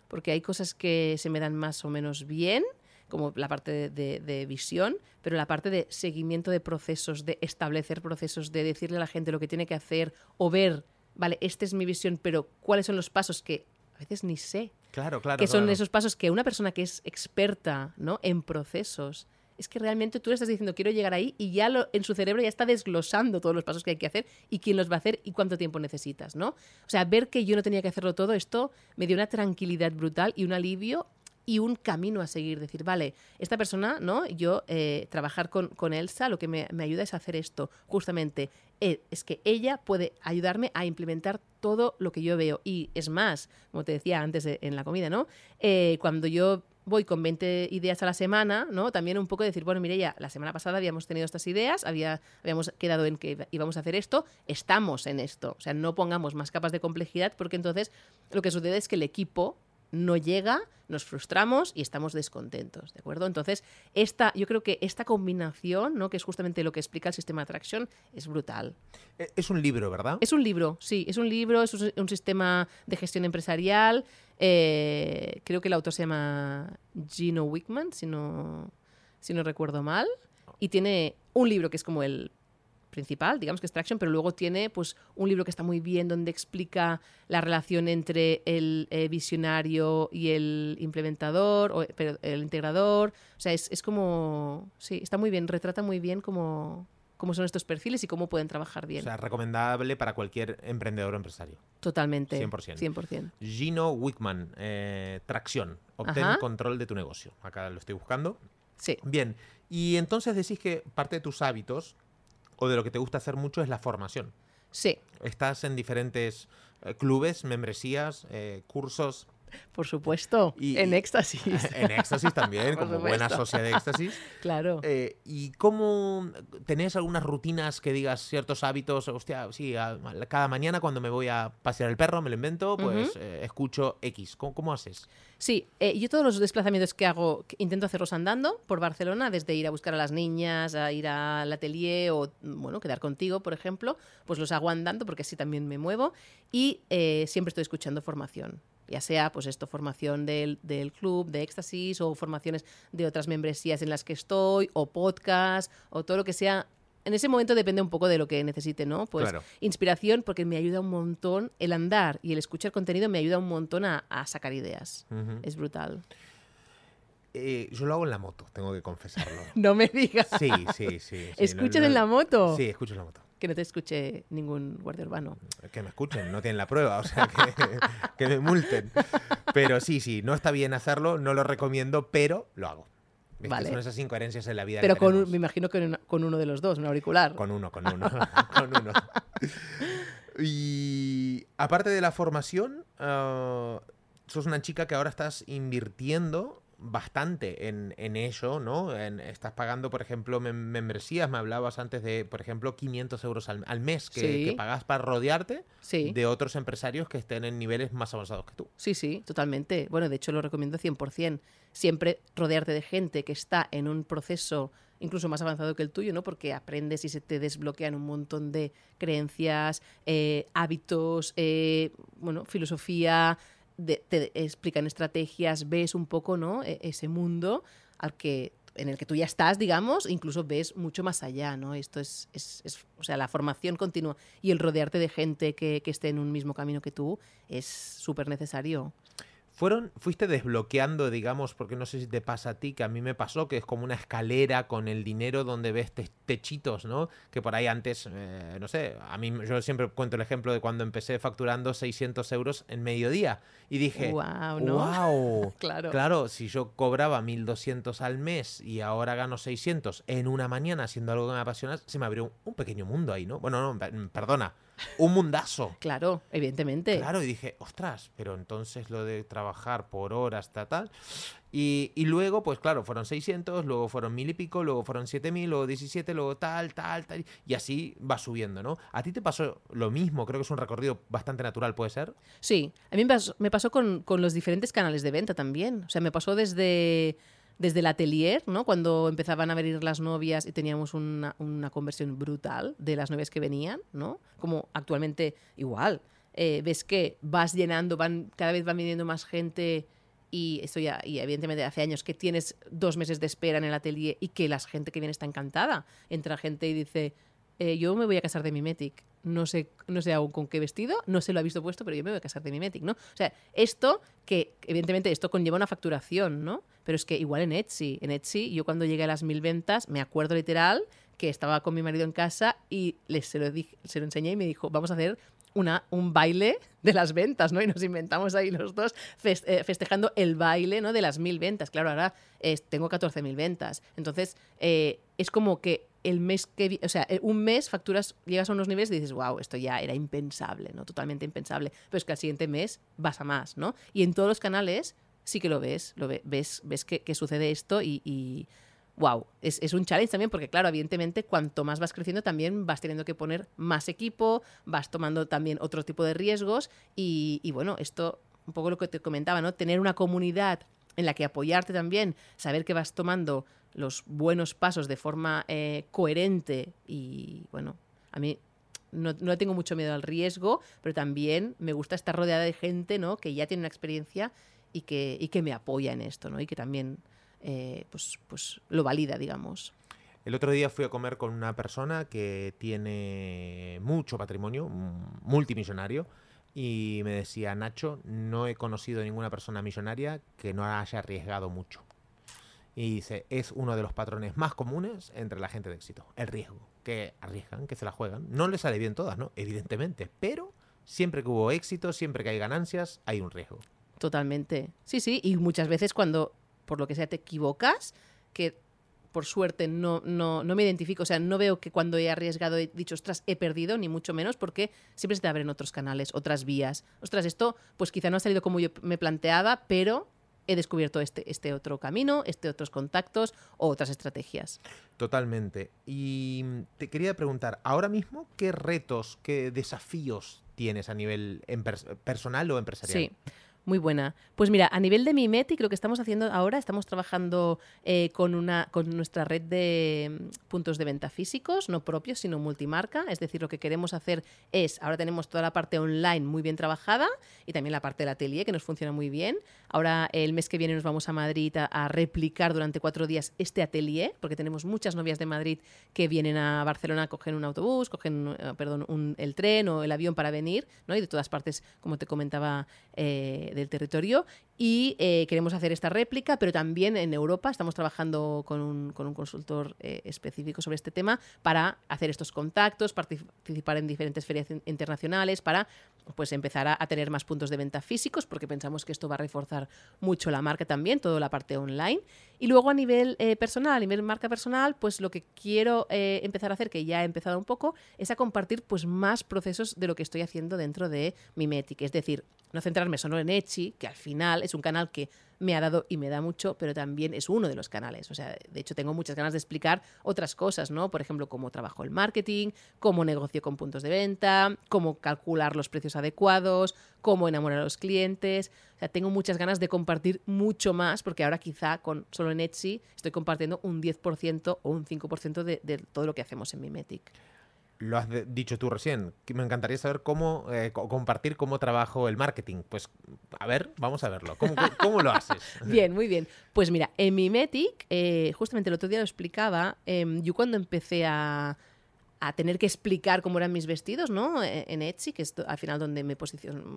porque hay cosas que se me dan más o menos bien como la parte de, visión, pero la parte de seguimiento de procesos, de establecer procesos, de decirle a la gente lo que tiene que hacer o ver, vale, esta es mi visión, pero cuáles son los pasos que a veces ni sé. Claro, claro. Que son esos pasos que una persona que es experta ¿no? en procesos, es que realmente tú le estás diciendo quiero llegar ahí y ya lo, en su cerebro ya está desglosando todos los pasos que hay que hacer y quién los va a hacer y cuánto tiempo necesitas, ¿no? O sea, ver que yo no tenía que hacerlo todo, esto me dio una tranquilidad brutal y un alivio y un camino a seguir. Decir, vale, esta persona, ¿no? Yo eh, trabajar con, con, Elsa lo que me, ayuda es hacer esto, justamente. Eh, es que ella puede ayudarme a implementar todo lo que yo veo. Y es más, como te decía antes en la comida, ¿no? Eh, cuando yo voy con 20 ideas a la semana, ¿no? También un poco decir, bueno, mire, ya la semana pasada habíamos tenido estas ideas, había, habíamos quedado en que íbamos a hacer esto, estamos en esto. O sea, no pongamos más capas de complejidad porque entonces lo que sucede es que el equipo no llega, nos frustramos y estamos descontentos, ¿de acuerdo? Entonces, esta, yo creo que esta combinación, ¿no? que es justamente lo que explica el sistema de atracción, es brutal. E, es un libro, ¿verdad? Es un libro, sí, es un libro, es un, sistema de gestión empresarial. Eh, creo que el autor se llama Gino Wickman, si no, si no recuerdo mal. Y tiene un libro que es como el principal, digamos que es Traction, pero luego tiene pues un libro que está muy bien donde explica la relación entre el eh, visionario y el implementador, o, pero el integrador. O sea, es, es, como, sí, está muy bien, retrata muy bien cómo, cómo son estos perfiles y cómo pueden trabajar bien. O sea, recomendable para cualquier emprendedor o empresario. Totalmente. 100%. 100%. Gino Wickman, eh, Tracción, obtén control de tu negocio. Acá lo estoy buscando. Sí. Bien, y entonces decís que parte de tus hábitos o de lo que te gusta hacer mucho es la formación. Sí. Estás en diferentes eh, clubes, membresías, eh, cursos. Por supuesto, en éxtasis. En éxtasis también, como buena socia de éxtasis. claro. Eh, ¿Y cómo tenés algunas rutinas que digas ciertos hábitos? Hostia, sí, cada mañana cuando me voy a pasear el perro, me lo invento, pues escucho X. ¿Cómo, haces? Sí, yo todos los desplazamientos que hago intento hacerlos andando por Barcelona, desde ir a buscar a las niñas, a ir al atelier o, bueno, quedar contigo, por ejemplo, pues los hago andando porque así también me muevo y siempre estoy escuchando formación ya sea pues esto, formación del, del, club de éxtasis o formaciones de otras membresías en las que estoy o podcast o todo lo que sea. En ese momento depende un poco de lo que necesite, ¿no? Pues inspiración porque me ayuda un montón, el andar y el escuchar contenido me ayuda un montón a, sacar ideas. Es brutal. Eh, yo lo hago en la moto, tengo que confesarlo. no me digas. Sí, sí, sí. ¿Escuchas en la moto? Sí, escucho en la moto que no te escuche ningún guardia urbano. Que me escuchen, no tienen la prueba, o sea, que, que, me multen. Pero sí, sí, no está bien hacerlo, no lo recomiendo, pero lo hago. Vale. Son esas incoherencias en la vida. Pero con, me imagino que con uno de los dos, un auricular. Con uno, con uno, con uno. Y aparte de la formación, uh, sos una chica que ahora estás invirtiendo bastante en, en ello, ¿no? En, estás pagando, por ejemplo, membresías, me hablabas antes de, por ejemplo, 500 euros al, al mes que, pagas para rodearte de otros empresarios que estén en niveles más avanzados que tú. Sí, sí, totalmente. Bueno, de hecho lo recomiendo 100%. Siempre rodearte de gente que está en un proceso incluso más avanzado que el tuyo, ¿no? Porque aprendes y se te desbloquean un montón de creencias, eh, hábitos, eh, bueno, filosofía, te explican estrategias, ves un poco, ¿no? E, ese mundo al que en el que tú ya estás, digamos, incluso ves mucho más allá, ¿no? Esto es, es, o sea, la formación continua y el rodearte de gente que, que esté en un mismo camino que tú es súper necesario fueron, fuiste desbloqueando, digamos, porque no sé si te pasa a ti, que a mí me pasó, que es como una escalera con el dinero donde ves techitos, ¿no? Que por ahí antes, eh, no sé, a mí yo siempre cuento el ejemplo de cuando empecé facturando 600 euros en mediodía y dije, wow, ¿no? wow claro. claro, si yo cobraba 1200 al mes y ahora gano 600 en una mañana haciendo algo que me apasiona, se me abrió un pequeño mundo ahí, ¿no? Bueno, no, perdona, un mundazo. Claro, evidentemente. Claro, y dije, ostras, pero entonces lo de trabajar por horas, tal, tal. Y, luego, pues claro, fueron 600, luego fueron mil y pico, luego fueron 7000, luego 17, luego tal, tal, tal. Y así va subiendo, ¿no? ¿A ti te pasó lo mismo? Creo que es un recorrido bastante natural, ¿puede ser? Sí, a mí me pasó, me pasó con, con los diferentes canales de venta también. O sea, me pasó desde desde el atelier, ¿no? Cuando empezaban a venir las novias y teníamos una, una conversión brutal de las novias que venían, ¿no? Como actualmente igual. Eh, ves que vas llenando, van, cada vez van viniendo más gente y esto ya, y evidentemente hace años que tienes dos meses de espera en el atelier y que la gente que viene está encantada. Entra gente y dice, eh, yo me voy a casar de Mimetic. No sé, no sé aún con qué vestido, no se lo ha visto puesto, pero yo me voy a casar de Mimetic, ¿no? O sea, esto que, evidentemente, esto conlleva una facturación, ¿no? Pero es que igual en Etsy, en Etsy, yo cuando llegué a las mil ventas, me acuerdo literal que estaba con mi marido en casa y les, se, lo dije, se lo enseñé y me dijo, vamos a hacer una, un baile de las ventas, ¿no? Y nos inventamos ahí los dos eh, festejando el baile, ¿no? De las mil ventas. Claro, ahora tengo 14.000 ventas. Entonces, eh, es como que el mes que, o sea, eh, un mes facturas, llegas a unos niveles y dices, wow, esto ya era impensable, ¿no? Totalmente impensable. Pero es que al siguiente mes vas a más, ¿no? Y en todos los canales sí que lo ves, lo ves, ves que, sucede esto y, wow, es, un challenge también porque claro, evidentemente cuanto más vas creciendo también vas teniendo que poner más equipo, vas tomando también otro tipo de riesgos y, y bueno, esto un poco lo que te comentaba, ¿no? Tener una comunidad en la que apoyarte también, saber que vas tomando los buenos pasos de forma eh, coherente y bueno, a mí no, no, tengo mucho miedo al riesgo, pero también me gusta estar rodeada de gente ¿no? que ya tiene una experiencia y que, y que me apoya en esto ¿no? y que también eh, pues, pues lo valida, digamos. El otro día fui a comer con una persona que tiene mucho patrimonio, multimillonario, y me decía, Nacho, no he conocido ninguna persona millonaria que no haya arriesgado mucho. Y dice, es uno de los patrones más comunes entre la gente de éxito, el riesgo, que arriesgan, que se la juegan. No les sale bien todas, ¿no? Evidentemente, pero siempre que hubo éxito, siempre que hay ganancias, hay un riesgo. Totalmente. Sí, sí, y muchas veces cuando, por lo que sea, te equivocas, que por suerte no, no, no me identifico, o sea, no veo que cuando he arriesgado he dicho, ostras, he perdido, ni mucho menos, porque siempre se te abren otros canales, otras vías. Ostras, esto pues quizá no ha salido como yo me planteaba, pero he descubierto este, este otro camino, este otros contactos o otras estrategias. Totalmente. Y te quería preguntar, ahora mismo, ¿qué retos, qué desafíos tienes a nivel personal o empresarial? Sí. Muy buena. Pues mira, a nivel de Mimetic, lo que estamos haciendo ahora, estamos trabajando eh, con, una, con nuestra red de mm, puntos de venta físicos, no propios, sino multimarca. Es decir, lo que queremos hacer es, ahora tenemos toda la parte online muy bien trabajada y también la parte del atelier, que nos funciona muy bien. Ahora, el mes que viene nos vamos a Madrid a, replicar durante cuatro días este atelier, porque tenemos muchas novias de Madrid que vienen a Barcelona, cogen un autobús, cogen, eh, perdón, el tren o el avión para venir, ¿no? Y de todas partes, como te comentaba, eh, del territorio y eh, queremos hacer esta réplica, pero también en Europa estamos trabajando con un, con un consultor eh, específico sobre este tema para hacer estos contactos, participar en diferentes ferias internacionales, para pues empezar a, tener más puntos de venta físicos, porque pensamos que esto va a reforzar mucho la marca también, toda la parte online. Y luego a nivel eh, personal, a nivel marca personal, pues lo que quiero empezar a hacer, que ya he empezado un poco, es a compartir pues más procesos de lo que estoy haciendo dentro de Mimetic. Es decir, no centrarme solo en Etsy, que al final es un canal que me ha dado y me da mucho, pero también es uno de los canales. O sea, de hecho tengo muchas ganas de explicar otras cosas, ¿no? Por ejemplo, cómo trabajo el marketing, cómo negocio con puntos de venta, cómo calcular los precios adecuados, cómo enamorar a los clientes. O sea, tengo muchas ganas de compartir mucho más, porque ahora quizá con solo en Etsy estoy compartiendo un 10% o un 5% de, de todo lo que hacemos en Mimetic. Lo has dicho tú recién, me encantaría saber cómo eh, compartir cómo trabajo el marketing. Pues a ver, vamos a verlo. ¿Cómo, lo haces? bien, muy bien. Pues mira, en Mimetic, eh, justamente el otro día lo explicaba, em, yo cuando empecé a a tener que explicar cómo eran mis vestidos, ¿no? E, en Etsy, que es al final donde me,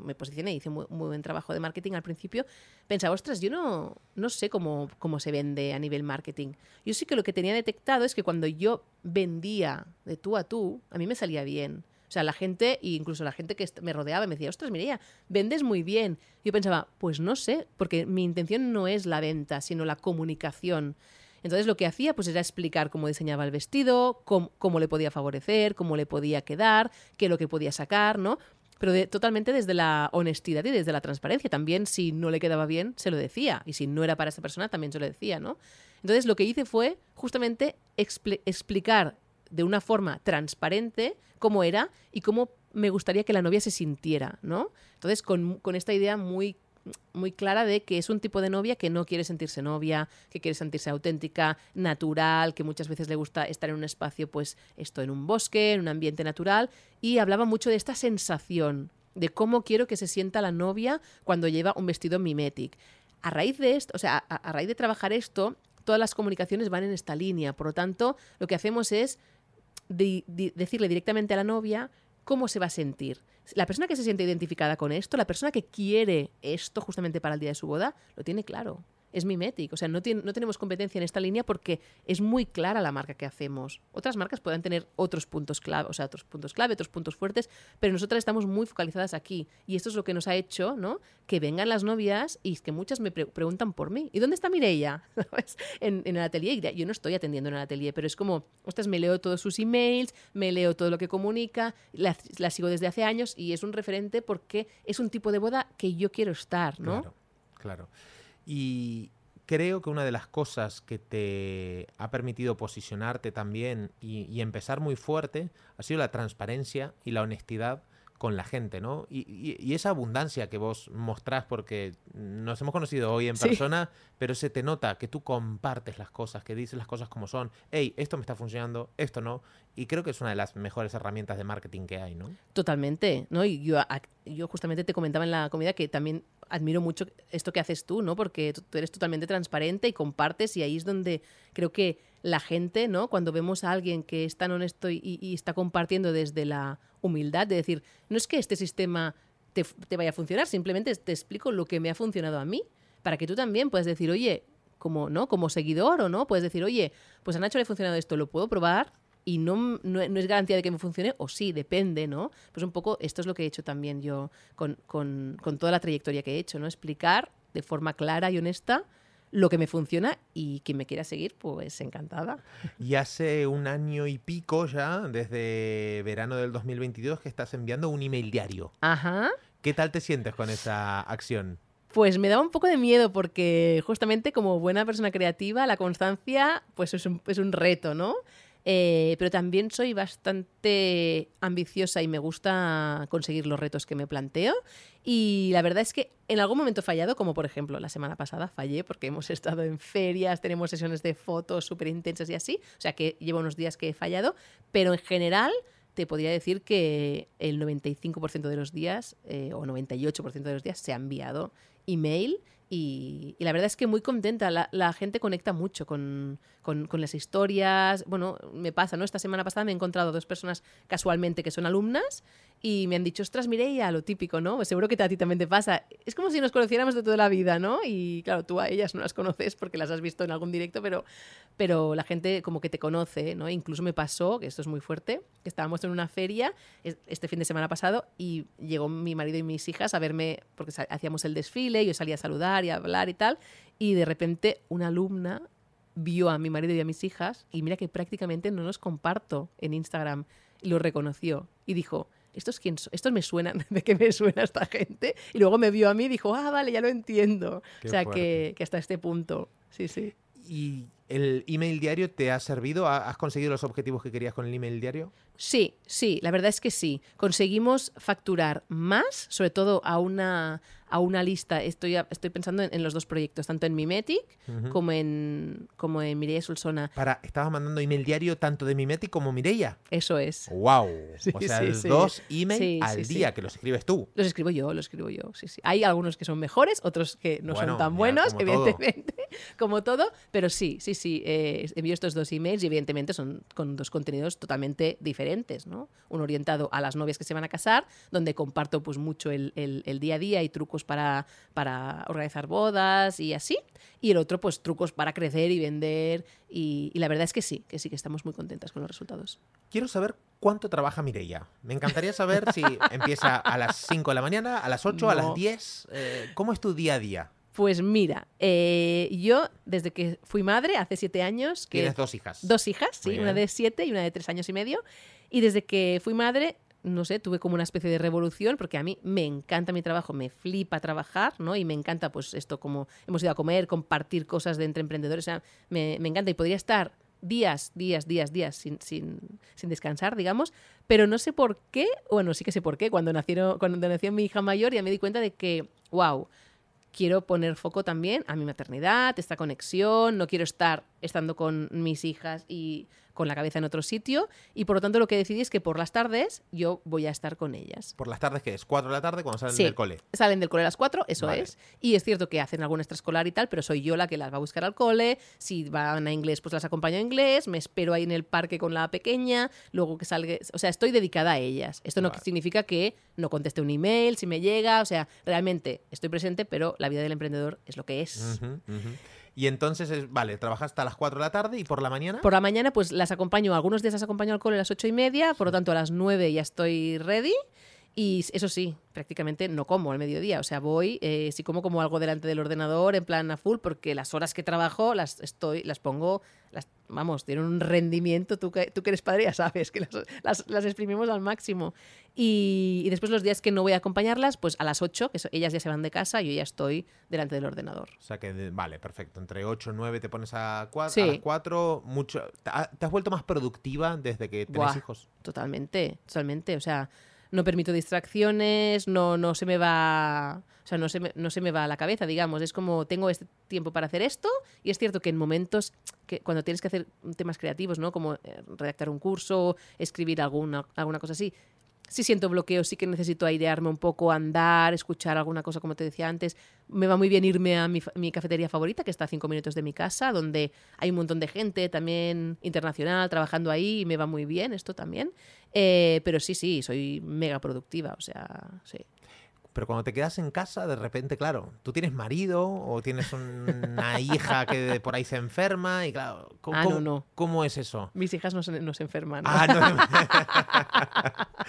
me posicioné, hice muy, muy, buen trabajo de marketing al principio, pensaba, ostras, yo no, no sé cómo, cómo se vende a nivel marketing. Yo sí que lo que tenía detectado es que cuando yo vendía de tú a tú, a mí me salía bien. O sea, la gente, e incluso la gente que me rodeaba, me decía, ostras, Mireia, vendes muy bien. Yo pensaba, pues no sé, porque mi intención no es la venta, sino la comunicación. Entonces lo que hacía pues era explicar cómo diseñaba el vestido, cómo, le podía favorecer, cómo le podía quedar, qué es lo que podía sacar, ¿no? Pero totalmente desde la honestidad y desde la transparencia. También si no le quedaba bien, se lo decía. Y si no era para esa persona, también se lo decía, ¿no? Entonces lo que hice fue justamente explicar de una forma transparente cómo era y cómo me gustaría que la novia se sintiera, ¿no? Entonces, con, con esta idea muy muy clara de que es un tipo de novia que no quiere sentirse novia, que quiere sentirse auténtica, natural, que muchas veces le gusta estar en un espacio, pues esto, en un bosque, en un ambiente natural, y hablaba mucho de esta sensación, de cómo quiero que se sienta la novia cuando lleva un vestido mimetic. A raíz de esto, o sea, a, raíz de trabajar esto, todas las comunicaciones van en esta línea. Por lo tanto, lo que hacemos es decirle directamente a la novia cómo se va a sentir. La persona que se siente identificada con esto, la persona que quiere esto justamente para el día de su boda, lo tiene claro es mimético. O sea, no, no tenemos competencia en esta línea porque es muy clara la marca que hacemos. Otras marcas pueden tener otros puntos clave, o sea, otros puntos clave, otros puntos fuertes, pero nosotras estamos muy focalizadas aquí. Y esto es lo que nos ha hecho, ¿no? Que vengan las novias y que muchas me preguntan por mí. ¿Y dónde está Mireia? en, en, el atelier. Yo no estoy atendiendo en el atelier, pero es como, ostras, me leo todos sus emails, me leo todo lo que comunica, la, la sigo desde hace años y es un referente porque es un tipo de boda que yo quiero estar, ¿no? Claro, claro. Y creo que una de las cosas que te ha permitido posicionarte también y, empezar muy fuerte ha sido la transparencia y la honestidad con la gente, ¿no? Y, esa abundancia que vos mostrás, porque nos hemos conocido hoy en persona, pero se te nota que tú compartes las cosas, que dices las cosas como son. Hey, esto me está funcionando, esto no. Y creo que es una de las mejores herramientas de marketing que hay, ¿no? Totalmente, ¿no? Y yo, yo justamente te comentaba en la comida que también admiro mucho esto que haces tú, ¿no? Porque tú eres totalmente transparente y compartes y ahí es donde creo que la gente, ¿no? Cuando vemos a alguien que es tan honesto y, está compartiendo desde la humildad de decir, no es que este sistema te, vaya a funcionar, simplemente te explico lo que me ha funcionado a mí, para que tú también puedas decir, oye, como, ¿no? Como seguidor o no, puedes decir, oye, pues a Nacho le ha funcionado esto, lo puedo probar y no, no, es garantía de que me funcione, o sí, depende, ¿no? Pues un poco esto es lo que he hecho también yo con, con, con toda la trayectoria que he hecho, ¿no? Explicar de forma clara y honesta lo que me funciona y quien me quiera seguir, pues encantada. Y hace un año y pico ya, desde verano del 2022, que estás enviando un email diario. Ajá. ¿Qué tal te sientes con esa acción? Pues me daba un poco de miedo porque justamente como buena persona creativa, la constancia pues es un, es un reto, ¿no? Eh, pero también soy bastante ambiciosa y me gusta conseguir los retos que me planteo. Y la verdad es que en algún momento he fallado, como por ejemplo la semana pasada fallé porque hemos estado en ferias, tenemos sesiones de fotos súper intensas y así. O sea que llevo unos días que he fallado, pero en general te podría decir que el 95% de los días eh, o 98% de los días se ha enviado email y, la verdad es que muy contenta. La, gente conecta mucho con, las historias. Bueno, me pasa, ¿no? Esta semana pasada me he encontrado dos personas casualmente que son alumnas y me han dicho, ostras, Mireia, lo típico, ¿no? Pues seguro que a ti también te pasa. Es como si nos conociéramos de toda la vida, ¿no? Y claro, tú a ellas no las conoces porque las has visto en algún directo, pero, pero la gente como que te conoce, ¿no? Incluso me pasó, que esto es muy fuerte, que estábamos en una feria este fin de semana pasado y llegó mi marido y mis hijas a verme, porque hacíamos el desfile, yo salía a saludar y a hablar y tal, y de repente una alumna vio a mi marido y a mis hijas y mira que prácticamente no los comparto en Instagram, y lo reconoció y dijo, ¿estos quién Estos me suenan, ¿de qué me suena esta gente? Y luego me vio a mí y dijo, ah, vale, ya lo entiendo. o sea, que, que, hasta este punto, sí, sí. Y ¿El email diario te ha servido? ¿Ha- ¿Has conseguido los objetivos que querías con el email diario? Sí, sí, la verdad es que sí. Conseguimos facturar más, sobre todo a una, a una lista. Estoy, estoy pensando en, en los dos proyectos, tanto en Mimetic como en, como en Mireia Solsona. Para, estabas mandando email diario tanto de Mimetic como Mireia. Eso es. ¡Wow! Sí, o sea, sí, el sí. dos email Sí, al día, que los escribes tú. Los escribo yo, los escribo yo, sí, sí. Hay algunos que son mejores, otros que no Bueno, son tan buenos, como todo. evidentemente, como todo, pero sí, sí, sí. eh, envío estos dos emails y evidentemente son con dos contenidos totalmente diferentes, ¿no? Uno orientado a las novias que se van a casar, donde comparto pues mucho el, el- el día a día y trucos para, para organizar bodas y así. Y el otro, pues trucos para crecer y vender. Y, y la verdad es que sí, que sí que estamos muy contentas con los resultados. Quiero saber cuánto trabaja Mireia. Me encantaría saber si empieza a las 5 de la mañana, a las 8, a las No. 10. eh, ¿Cómo es tu día a día? Pues mira, eh, yo desde que fui madre, hace siete años, que Tienes dos hijas. dos hijas, sí, Muy una bien. de siete y una de tres años y medio, y desde que fui madre, no sé, tuve como una especie de revolución, porque a mí me encanta mi trabajo, me flipa trabajar, ¿no? Y me encanta, pues, esto como hemos ido a comer, compartir cosas de entre emprendedores, o sea, me, me encanta y podría estar días, días, días, días sin, sin, sin descansar, digamos, pero no sé por qué, bueno, sí que sé por qué, cuando, nacieron, cuando nació mi hija mayor ya me di cuenta de que, wow, quiero poner foco también a mi maternidad, esta conexión, no quiero estar estando con mis hijas y con la cabeza en otro sitio y por lo tanto lo que decidí es que por las tardes yo voy a estar con ellas. Por las tardes, que es 4 de la tarde cuando salen Sí. del cole. Salen del cole a las 4, eso Vale. es. Y es cierto que hacen algún extraescolar y tal, pero soy yo la que las va a buscar al cole. Si van a inglés, pues las acompaño a inglés. Me espero ahí en el parque con la pequeña. Luego que salga. O sea, estoy dedicada a ellas. Esto no Vale. significa que no conteste un email si me llega. O sea, realmente estoy presente, pero la vida del emprendedor es lo que es. Y entonces, es, vale, trabajas hasta las 4 de la tarde y por la mañana. Por la mañana, pues las acompaño, algunos días las acompaño al cole a las ocho y media, por lo tanto a las nueve ya estoy ready. Y eso sí, prácticamente no como al mediodía. O sea, voy, eh, si como como algo delante del ordenador, en plan a full, porque las horas que trabajo las estoy, las pongo, las, vamos, tienen un rendimiento. Tú que, tú que eres padre ya sabes que las, las- las exprimimos al máximo. Y, y después los días que no voy a acompañarlas, pues a las 8, que so- ellas ya se van de casa, yo ya estoy delante del ordenador. O sea que, de- vale, perfecto. Entre 8 y 9 te pones a, cua- a Sí. las 4. Mucho, ¿te, ha- te has vuelto más productiva desde que tenés Buah. hijos? Totalmente, totalmente. O sea, no permito distracciones, no, no se me va. O sea, no se, me, no se me va a la cabeza, digamos. Es como tengo este tiempo para hacer esto, y es cierto que en momentos que cuando tienes que hacer temas creativos, ¿no? Como eh, redactar un curso, escribir alguna, alguna cosa así. Sí siento bloqueo, sí que necesito airearme un poco, andar, escuchar alguna cosa, como te decía antes. Me va muy bien irme a mi cafetería favorita, que está a cinco minutos de mi casa, donde hay un montón de gente también internacional trabajando ahí y me va muy bien esto también. Eh, pero sí, sí, soy mega productiva, o sea, sí. Pero cuando te quedas en casa, de repente, claro, tú tienes marido o tienes una hija que por ahí se enferma y claro, ¿cómo, Ah, no, cómo- no. cómo es eso? Mis hijas no se, no se enferman. Ah, no.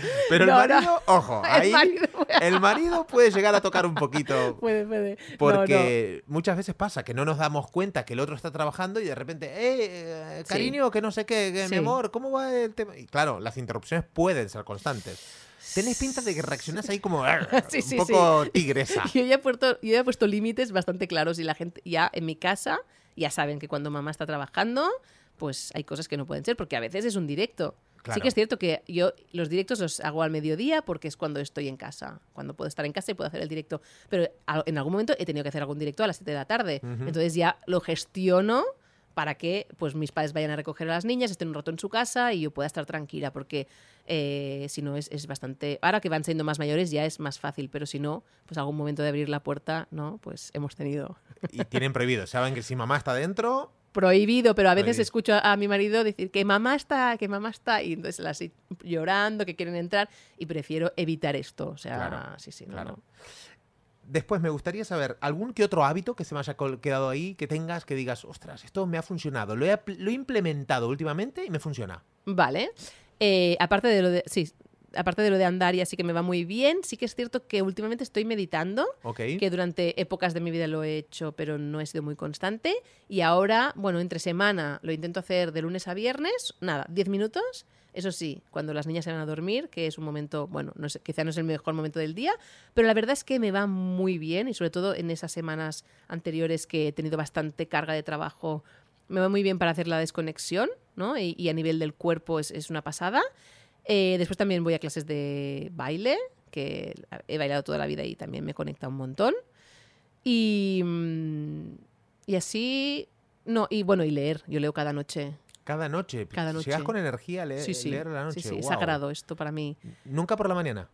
Pero el marido, ojo, El ahí marido- el marido puede llegar a tocar un poquito. puede, puede. Porque muchas veces pasa que no nos damos cuenta que el otro está trabajando y de repente, eh, eh, Sí. cariño, que no sé qué, que mi amor, ¿cómo va el tema? Y claro, las interrupciones pueden ser constantes. Tenéis pinta de que reaccionás ahí como Sí, sí, un poco tigresa. Yo ya he puesto, yo ya he puesto límites bastante claros y la gente ya en mi casa ya saben que cuando mamá está trabajando, pues hay cosas que no pueden ser, porque a veces es un directo. Sí Claro. que es cierto que yo los directos los hago al mediodía porque es cuando estoy en casa, cuando puedo estar en casa y puedo hacer el directo. Pero en algún momento he tenido que hacer algún directo a las 7 de la tarde. Ujú. Entonces ya lo gestiono para que pues mis padres vayan a recoger a las niñas, estén un rato en su casa y yo pueda estar tranquila, porque eh, si no es, es bastante... Ahora que van siendo más mayores ya es más fácil, pero si no, pues algún momento de abrir la puerta, ¿no? Pues hemos tenido Y tienen prohibido. Saben que si mamá está dentro, prohibido, pero a veces Prohibido. escucho a, a mi marido decir que mamá está, que mamá está, y entonces las llorando, que quieren entrar, y prefiero evitar esto. O sea, Claro, sí, sí, no, claro. no. Después me gustaría saber algún que otro hábito que se me haya quedado ahí, que tengas, que digas, ostras, esto me ha funcionado. Lo he, apl- lo he implementado últimamente y me funciona. Vale. Eh, aparte de lo de. Sí, aparte de lo de andar y así que me va muy bien, sí que es cierto que últimamente estoy meditando. Que durante épocas de mi vida lo he hecho, pero no he sido muy constante. Y ahora, bueno, entre semana lo intento hacer de lunes a viernes, nada, 10 minutos. Eso sí, cuando las niñas se van a dormir, que es un momento, bueno, no sé, quizá no es el mejor momento del día, pero la verdad es que me va muy bien y sobre todo en esas semanas anteriores que he tenido bastante carga de trabajo me va muy bien para hacer la desconexión, ¿no? Y, y a nivel del cuerpo es, es una pasada. Eh, después también voy a clases de baile, que he bailado toda la vida y también me conecta un montón. Y, mm, y así, no, y bueno, y leer, yo leo cada noche. Cada noche. Cada noche. Llegas con energía a leer, Sí, sí. leer a la noche. Sí, sí, es sagrado esto para mí. Nunca por la mañana.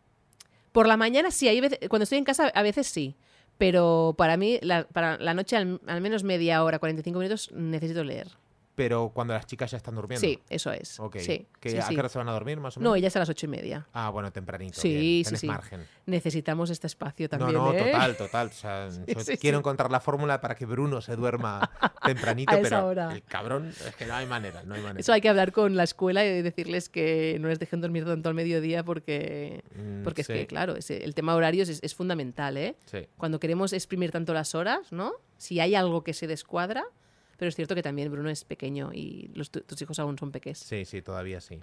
Por la mañana sí, hay veces, cuando estoy en casa a veces sí, pero para mí, la, para la noche al, al menos media hora, 45 minutos, necesito leer. Pero cuando las chicas ya están durmiendo. Sí, eso es. Ok. Sí, ¿Que sí, ¿A qué hora se van a dormir más o menos? No, ellas a las ocho y media. Ah, bueno, tempranito. Sí, bien. sí, Tenés sí. margen. Necesitamos este espacio también. no, no, ¿eh? total, total. O sea, yo quiero encontrar la fórmula para que Bruno se duerma tempranito, A esa pero hora. el cabrón es que no hay manera, no hay manera. Eso hay que hablar con la escuela y decirles que no les dejen dormir tanto al mediodía porque, Mm, porque es que, claro, el tema horarios es, es fundamental, ¿eh? Cuando queremos exprimir tanto las horas, ¿no? Si hay algo que se descuadra, pero es cierto que también Bruno es pequeño y los, tu- tus hijos aún son pequeños. Sí, sí, todavía sí.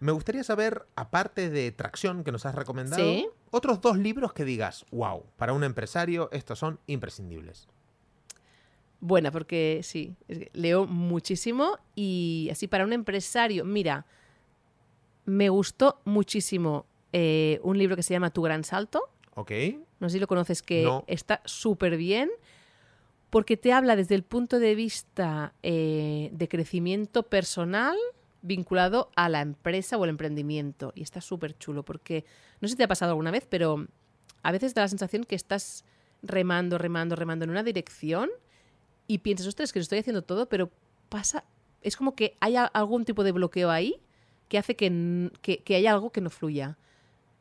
Me gustaría saber, aparte de Tracción, que nos has recomendado, Sí. otros dos libros que digas, wow, para un empresario estos son imprescindibles. Buena, porque sí, leo muchísimo y así para un empresario, mira, me gustó muchísimo eh, un libro que se llama Tu Gran Salto. ¿Ok? No sé si lo conoces, que No. está súper bien porque te habla desde el punto de vista eh, de crecimiento personal vinculado a la empresa o el emprendimiento. Y está súper chulo porque, no sé si te ha pasado alguna vez, pero a veces da la sensación que estás remando, remando, remando en una dirección y piensas, ostras, que lo estoy haciendo todo, pero pasa, es como que hay algún tipo de bloqueo ahí que hace que, que, que haya algo que no fluya.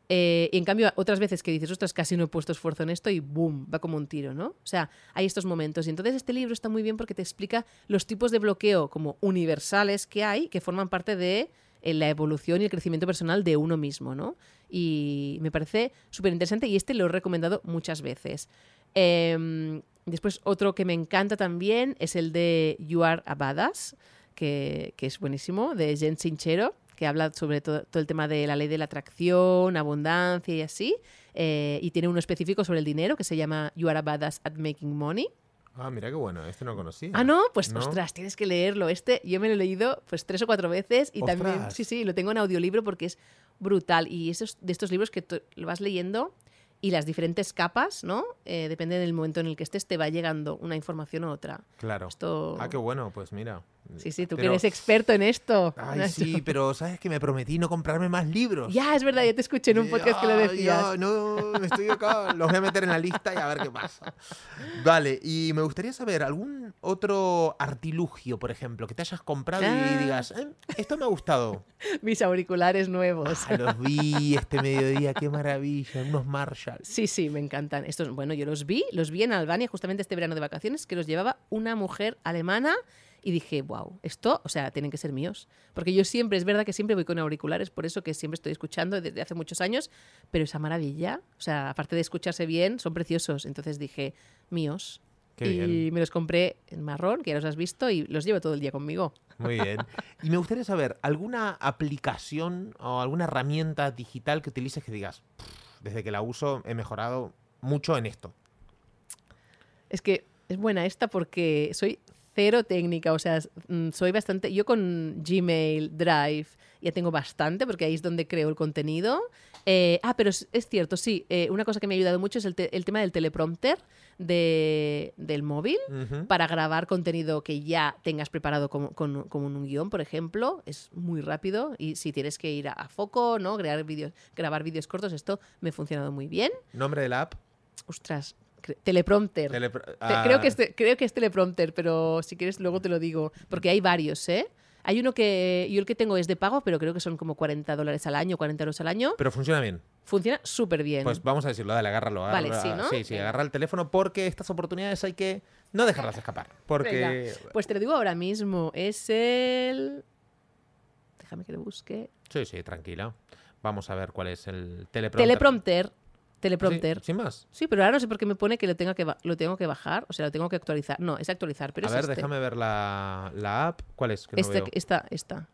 Eh, y en cambio, otras veces que dices, ostras, casi no he puesto esfuerzo en esto y boom, va como un tiro, ¿no? O sea, hay estos momentos. Y entonces este libro está muy bien porque te explica los tipos de bloqueo como universales que hay, que forman parte de eh, la evolución y el crecimiento personal de uno mismo, ¿no? Y me parece súper interesante y este lo he recomendado muchas veces. Em, después, otro que me encanta también es el de You Are a Badass, que, que es buenísimo, de Jen Sinchero, que habla sobre todo, todo el tema de la ley de la atracción, abundancia y así. eh, y tiene uno específico sobre el dinero que se llama You Are a Badass at Making Money. Ah, mira qué bueno, este no conocía. Ah, no, pues No. ostras, tienes que leerlo. Este yo me lo he leído pues tres o cuatro veces y también, sí, sí, lo tengo en audiolibro porque es brutal. Y esos de estos libros que tú lo vas leyendo y las diferentes capas, ¿no? Eh, depende del momento en el que estés, te va llegando una información u otra. Claro. Esto... Ah, qué bueno, pues mira. Sí, sí, tú que Pero- eres experto en esto. Ay, sí, pero sabes que me prometí no comprarme más libros. Ya, es verdad, ya te escuché en un podcast que lo decías. ya, no, estoy acá. Los voy a meter en la lista y a ver qué pasa. Vale, y me gustaría saber algún otro artilugio, por ejemplo, que te hayas comprado Ah. y digas, "Eh, esto me ha gustado. Mis auriculares nuevos. Ah, los vi este mediodía, qué maravilla, unos Marshalls. Sí, sí, me encantan. Estos, bueno, yo los vi, los vi en Albania justamente este verano de vacaciones, que los llevaba una mujer alemana y dije, wow, esto, o sea, tienen que ser míos. Porque yo siempre, es verdad que siempre voy con auriculares, por eso que siempre estoy escuchando desde hace muchos años, pero esa maravilla, o sea, aparte de escucharse bien, son preciosos. Entonces dije, míos. Qué y bien. me los compré en marrón, que ya los has visto, y los llevo todo el día conmigo. Muy bien. Y me gustaría saber, ¿alguna aplicación o alguna herramienta digital que utilices que digas, "Pff, desde que la uso he mejorado mucho en esto? Es que es buena esta porque soy cero técnica, o sea, mm, soy bastante... Yo con Gmail, Drive, ya tengo bastante porque ahí es donde creo el contenido. Eh, ah, pero es, es cierto, sí, eh, una cosa que me ha ayudado mucho es el, te- el tema del teleprompter de, del móvil para grabar contenido que ya tengas preparado como, con, como un guion, por ejemplo, es muy rápido y si tienes que ir a, a foco, ¿no? Grabar vídeos, grabar vídeos cortos, esto me ha funcionado muy bien. Nombre de la app. Ostras, teleprompter. Telepro- Te- Ah, creo, que es creo que es teleprompter, pero si quieres luego te lo digo, porque hay varios, ¿eh? Hay uno que yo el que tengo es de pago, pero creo que son como 40 dólares al año, 40 euros al año. Pero funciona bien. Funciona súper bien. Pues vamos a decirlo, dale, agárralo. Vale, agárralo, sí, ¿no? Sí, sí, agarra el teléfono porque estas oportunidades hay que no dejarlas escapar. Porque. Pues te lo digo ahora mismo, es el... Déjame que lo busque. Sí, sí, tranquila. Vamos a ver cuál es el teleprompter. Teleprompter. Teleprompter. Sí, sin más. Sí, pero ahora no sé por qué me pone que lo, tenga que lo tengo que bajar, o sea, lo tengo que actualizar. No, es actualizar, pero a es ver, este. déjame ver la, la app. ¿Cuál es? Que no veo. esta, esta,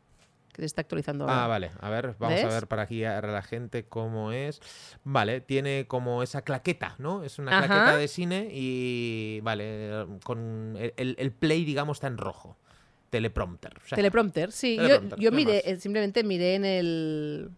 que se está actualizando ahora. Ah, vale. A ver, vamos a ver para aquí a la gente cómo es. Vale, tiene como esa claqueta, ¿no? Es una Ajá. claqueta de cine y. Vale, con el, play, digamos, está en rojo. teleprompter. Teleprompter, sí. Yo- Teleprompter, yo miré, más. eh, simplemente miré en el...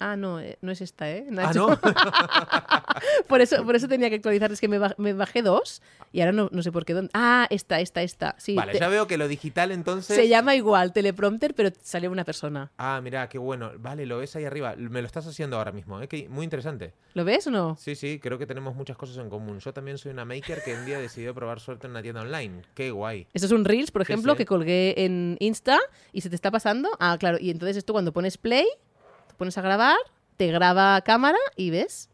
Ah, no, eh, no es esta, ¿eh? Ah. ¿no? por, eso, por eso tenía que actualizar, es que me, me bajé dos y ahora no, no sé por qué. Dónde. Ah, esta, esta, esta. Sí, vale, te- ya veo que lo digital entonces... se llama igual, teleprompter, pero sale una persona. Ah, mira, qué bueno. Vale, lo ves ahí arriba. Me lo estás haciendo ahora mismo, ¿eh? Que- muy interesante. ¿Lo ves o no? Sí, sí, creo que tenemos muchas cosas en común. Yo también soy una maker que un día decidió probar suerte en una tienda online. Qué guay. Esto es un Reels, por ejemplo, sí. que colgué en Insta y se te está pasando. Ah, claro. Y entonces esto cuando pones play, pones a grabar, te graba a cámara y ves.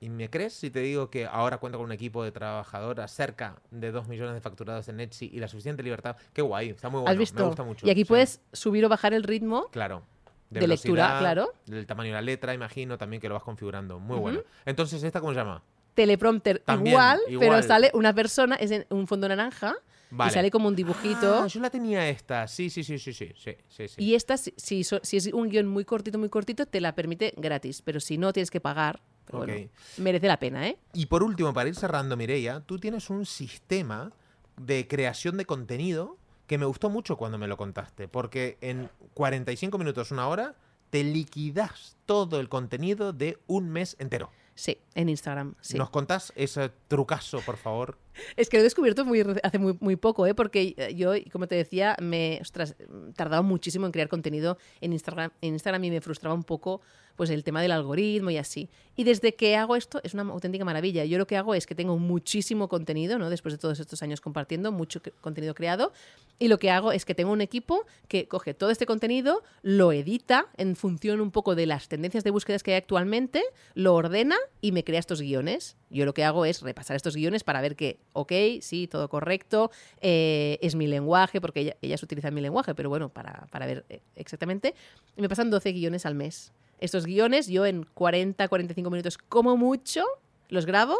¿Y me crees si te digo que ahora cuento con un equipo de trabajadoras cerca de 2 millones de facturados en Etsy y la suficiente libertad? Qué guay, está muy bueno. ¿Has visto? Me gusta mucho. y aquí sí. puedes subir o bajar el ritmo. Claro. de lectura, claro. Del tamaño de la letra, imagino, también que lo vas configurando. Muy bueno. Entonces, ¿esta cómo se llama? Teleprompter También, igual, pero igual. sale una persona, es en un fondo naranja Vale. y sale como un dibujito. Ah, yo la tenía esta. Sí, sí, sí, sí, sí, sí. Y esta, si, si es un guion muy cortito, muy cortito, te la permite gratis. Pero si no, tienes que pagar. Pero Ok. bueno, merece la pena, ¿eh? Y por último, para ir cerrando, Mireia, tú tienes un sistema de creación de contenido que me gustó mucho cuando me lo contaste, porque en 45 minutos, una hora, te liquidas todo el contenido de un mes entero. Sí, en Instagram. Sí. ¿Nos contás ese trucazo, por favor? Es que lo he descubierto muy, hace muy, muy poco, ¿eh? porque eh, yo, como te decía, me ostras, tardaba muchísimo en crear contenido en Instagram, en Instagram y me frustraba un poco pues el tema del algoritmo y así. Y desde que hago esto es una auténtica maravilla. Yo lo que hago es que tengo muchísimo contenido, ¿no? Después de todos estos años compartiendo, mucho contenido creado. Y lo que hago es que tengo un equipo que coge todo este contenido, lo edita en función un poco de las tendencias de búsquedas que hay actualmente, lo ordena y me crea estos guiones. Yo lo que hago es repasar estos guiones para ver que, ok, sí, todo correcto, eh, es mi lenguaje, porque ella- ellas utilizan mi lenguaje, pero bueno, para, para ver eh, exactamente. Y me pasan 12 guiones al mes. Estos guiones yo en 40, 45 minutos como mucho los grabo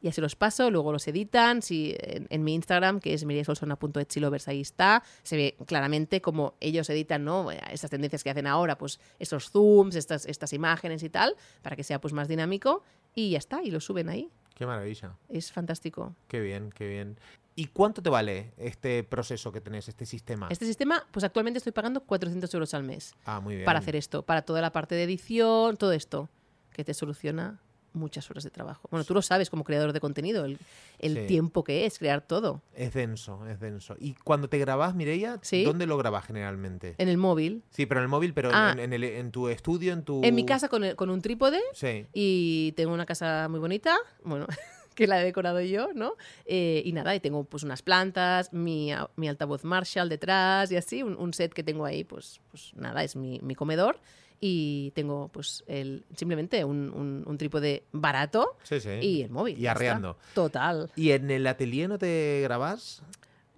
y así los paso, luego los editan. Si, en, en mi Instagram, que es miriasolsona.etchilovers, ahí está, se ve claramente cómo ellos editan ¿no? estas tendencias que hacen ahora, pues estos zooms, estas, estas imágenes y tal, para que sea pues más dinámico. Y ya está, y lo suben ahí. Qué maravilla. Es fantástico. Qué bien, qué bien. ¿Y cuánto te vale este proceso que tenés, este sistema? Este sistema, pues actualmente estoy pagando 400 euros al mes Ah, muy bien. para hacer esto, para toda la parte de edición, todo esto, que te soluciona muchas horas de trabajo. Bueno, tú lo sabes como creador de contenido, el, el Sí. tiempo que es crear todo Es denso, es denso. ¿Y cuando te grabás, Mireia, Sí. dónde lo grabás generalmente? en el móvil. Sí, pero en el móvil, pero en- Ah. en, en el- en tu estudio, en tu... En mi casa con, el- con un trípode Sí. y tengo una casa muy bonita, bueno, que la he decorado yo, ¿no? Eh, y nada, y tengo pues unas plantas, mi, mi altavoz Marshall detrás y así, un, un set que tengo ahí, pues, pues nada, es mi, mi comedor y tengo pues el, simplemente un, un, un trípode barato Sí, sí. y el móvil. Y está. arreando. Total. ¿Y en el atelier no te grabás?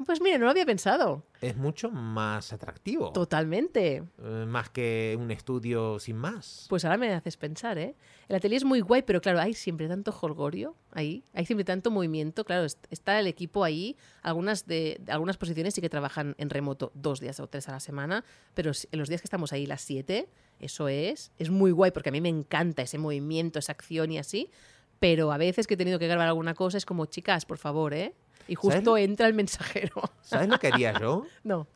Pues mira, no lo había pensado. Es mucho más atractivo. Totalmente. Eh, más que un estudio sin más. Pues ahora me haces pensar, ¿eh? El atelier es muy guay, pero claro, hay siempre tanto holgorio ahí, hay siempre tanto movimiento. Claro, est- está el equipo ahí. Algunas de, algunas posiciones sí que trabajan en remoto dos días o tres a la semana, pero en los días que estamos ahí, las siete, eso es, es muy guay porque a mí me encanta ese movimiento, esa acción y así. Pero a veces que he tenido que grabar alguna cosa es como, chicas, por favor, ¿eh? Y justo entra el mensajero. ¿Sabes lo que haría yo? no.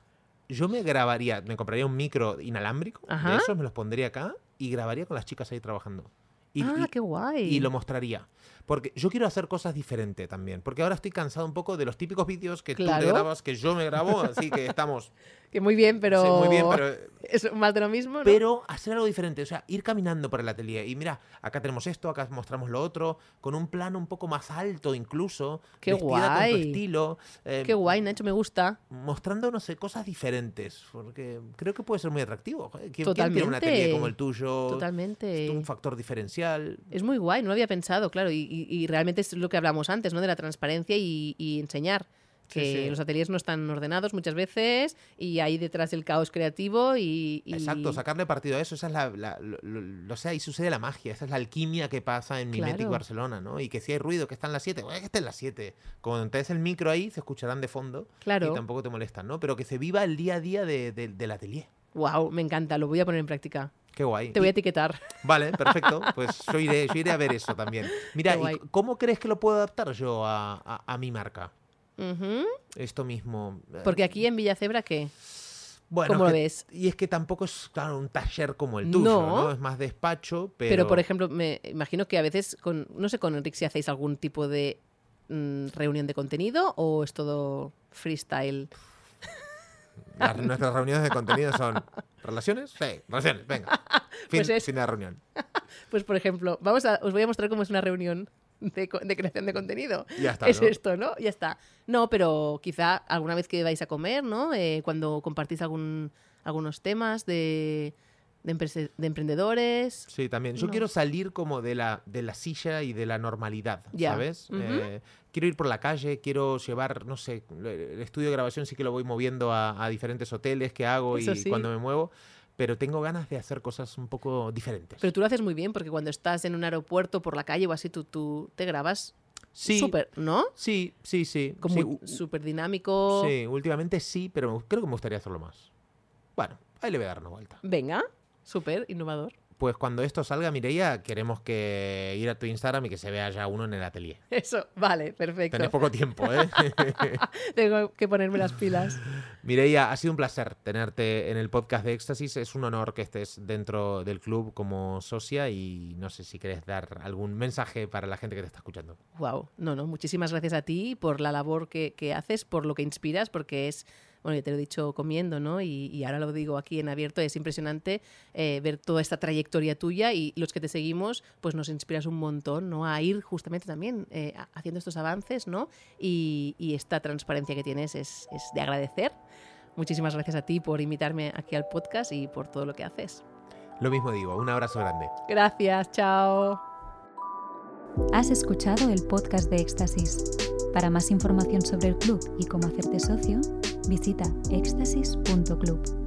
Yo me grabaría, me compraría un micro inalámbrico Ajá. de esos, me los pondría acá y grabaría con las chicas ahí trabajando. Y, ah, y- qué guay. y lo mostraría. Porque yo quiero hacer cosas diferentes también. Porque ahora estoy cansado un poco de los típicos vídeos que tú Claro. te grabas, que yo me grabo, así que estamos Que muy bien, pero... sí, muy bien, pero Es más de lo mismo, ¿no? pero hacer algo diferente, o sea, ir caminando por el atelier y mira, acá tenemos esto, acá mostramos lo otro, con un plano un poco más alto incluso, Qué vestida con tu guay. estilo, eh, Qué guay, Nacho, me gusta. mostrando, no sé, cosas diferentes, porque creo que puede ser muy atractivo. ¿Quién, quién tiene un Totalmente. atelier como el tuyo? Totalmente. Es un factor diferencial. Es muy guay, no lo había pensado, claro. Y, y- y realmente es lo que hablamos antes, ¿no? De la transparencia y, y enseñar. Que sí. los ateliers no están ordenados muchas veces y ahí detrás el caos creativo y... y- Exacto, sacarle partido a eso, esa es la, la- lo, lo- lo- o sea, ahí sucede la magia, esa es la alquimia que pasa en Mimetic Claro. Barcelona, ¿no? Y que si hay ruido, que están las 7, bueno, que estén las 7. Cuando tenés el micro ahí, se escucharán de fondo Claro. y tampoco te molestan, ¿no? Pero que se viva el día a día de- de- del atelier. Wow, me encanta, lo voy a poner en práctica. Qué guay. Te voy a etiquetar. Vale, perfecto. Pues yo iré, yo iré a ver eso también. Mira, ¿y. ¿cómo crees que lo puedo adaptar yo a, a- a mi marca? Esto mismo. eh, Porque aquí en Villacebra, ¿qué? bueno, ¿cómo lo que- ves? Y es que tampoco es, claro, un taller como el tuyo, No. ¿no? Es más despacho, pero... Pero, por ejemplo, me imagino que a veces, con, no sé, con Enrique si hacéis algún tipo de mm, reunión de contenido o es todo freestyle. Las- nuestras reuniones de contenido son... ¿Relaciones? Sí, relaciones, venga. Fin, Pues es- fin de la reunión. Pues, por ejemplo, vamos a, os voy a mostrar cómo es una reunión de, creación de contenido. Ya está, es ¿no? esto, ¿no? Ya está. No, pero quizá alguna vez que vais a comer, ¿no? Eh, cuando compartís algún, algunos temas de, de, de emprendedores. Sí, también. Yo No. quiero salir como de la, de la silla y de la normalidad, Ya. ¿sabes? Ujú. Eh, quiero ir por la calle, quiero llevar, no sé, el estudio de grabación sí que lo voy moviendo a, a diferentes hoteles que hago Eso y sí. cuando me muevo, pero tengo ganas de hacer cosas un poco diferentes. Pero tú lo haces muy bien porque cuando estás en un aeropuerto, por la calle o así, tú, tú te grabas sí, súper, ¿no? sí, sí, sí. Como sí, súper dinámico. sí, últimamente sí, pero creo que me gustaría hacerlo más. Bueno, ahí le voy a dar una vuelta. Venga, súper innovador. Pues cuando esto salga, Mireia, queremos que ir a tu Instagram y que se vea ya uno en el atelier. Eso, vale, perfecto. Tenés poco tiempo, ¿eh? Tengo que ponerme las pilas. Mireia, ha sido un placer tenerte en el podcast de Éxtasis. Es un honor que estés dentro del club como socia y no sé si querés dar algún mensaje para la gente que te está escuchando. Wow, no, no, muchísimas gracias a ti por la labor que, que haces, por lo que inspiras, porque es, bueno, ya te lo he dicho comiendo, ¿no? Y, y ahora lo digo aquí en abierto, es impresionante eh, ver toda esta trayectoria tuya y los que te seguimos, pues nos inspiras un montón, ¿no? A ir justamente también eh, haciendo estos avances, ¿no? Y, y esta transparencia que tienes es, es de agradecer. Muchísimas gracias a ti por invitarme aquí al podcast y por todo lo que haces. Lo mismo digo, un abrazo grande. Gracias, chao. Has escuchado el podcast de Éxtasis. Para más información sobre el club y cómo hacerte socio, visita éxtasis.club.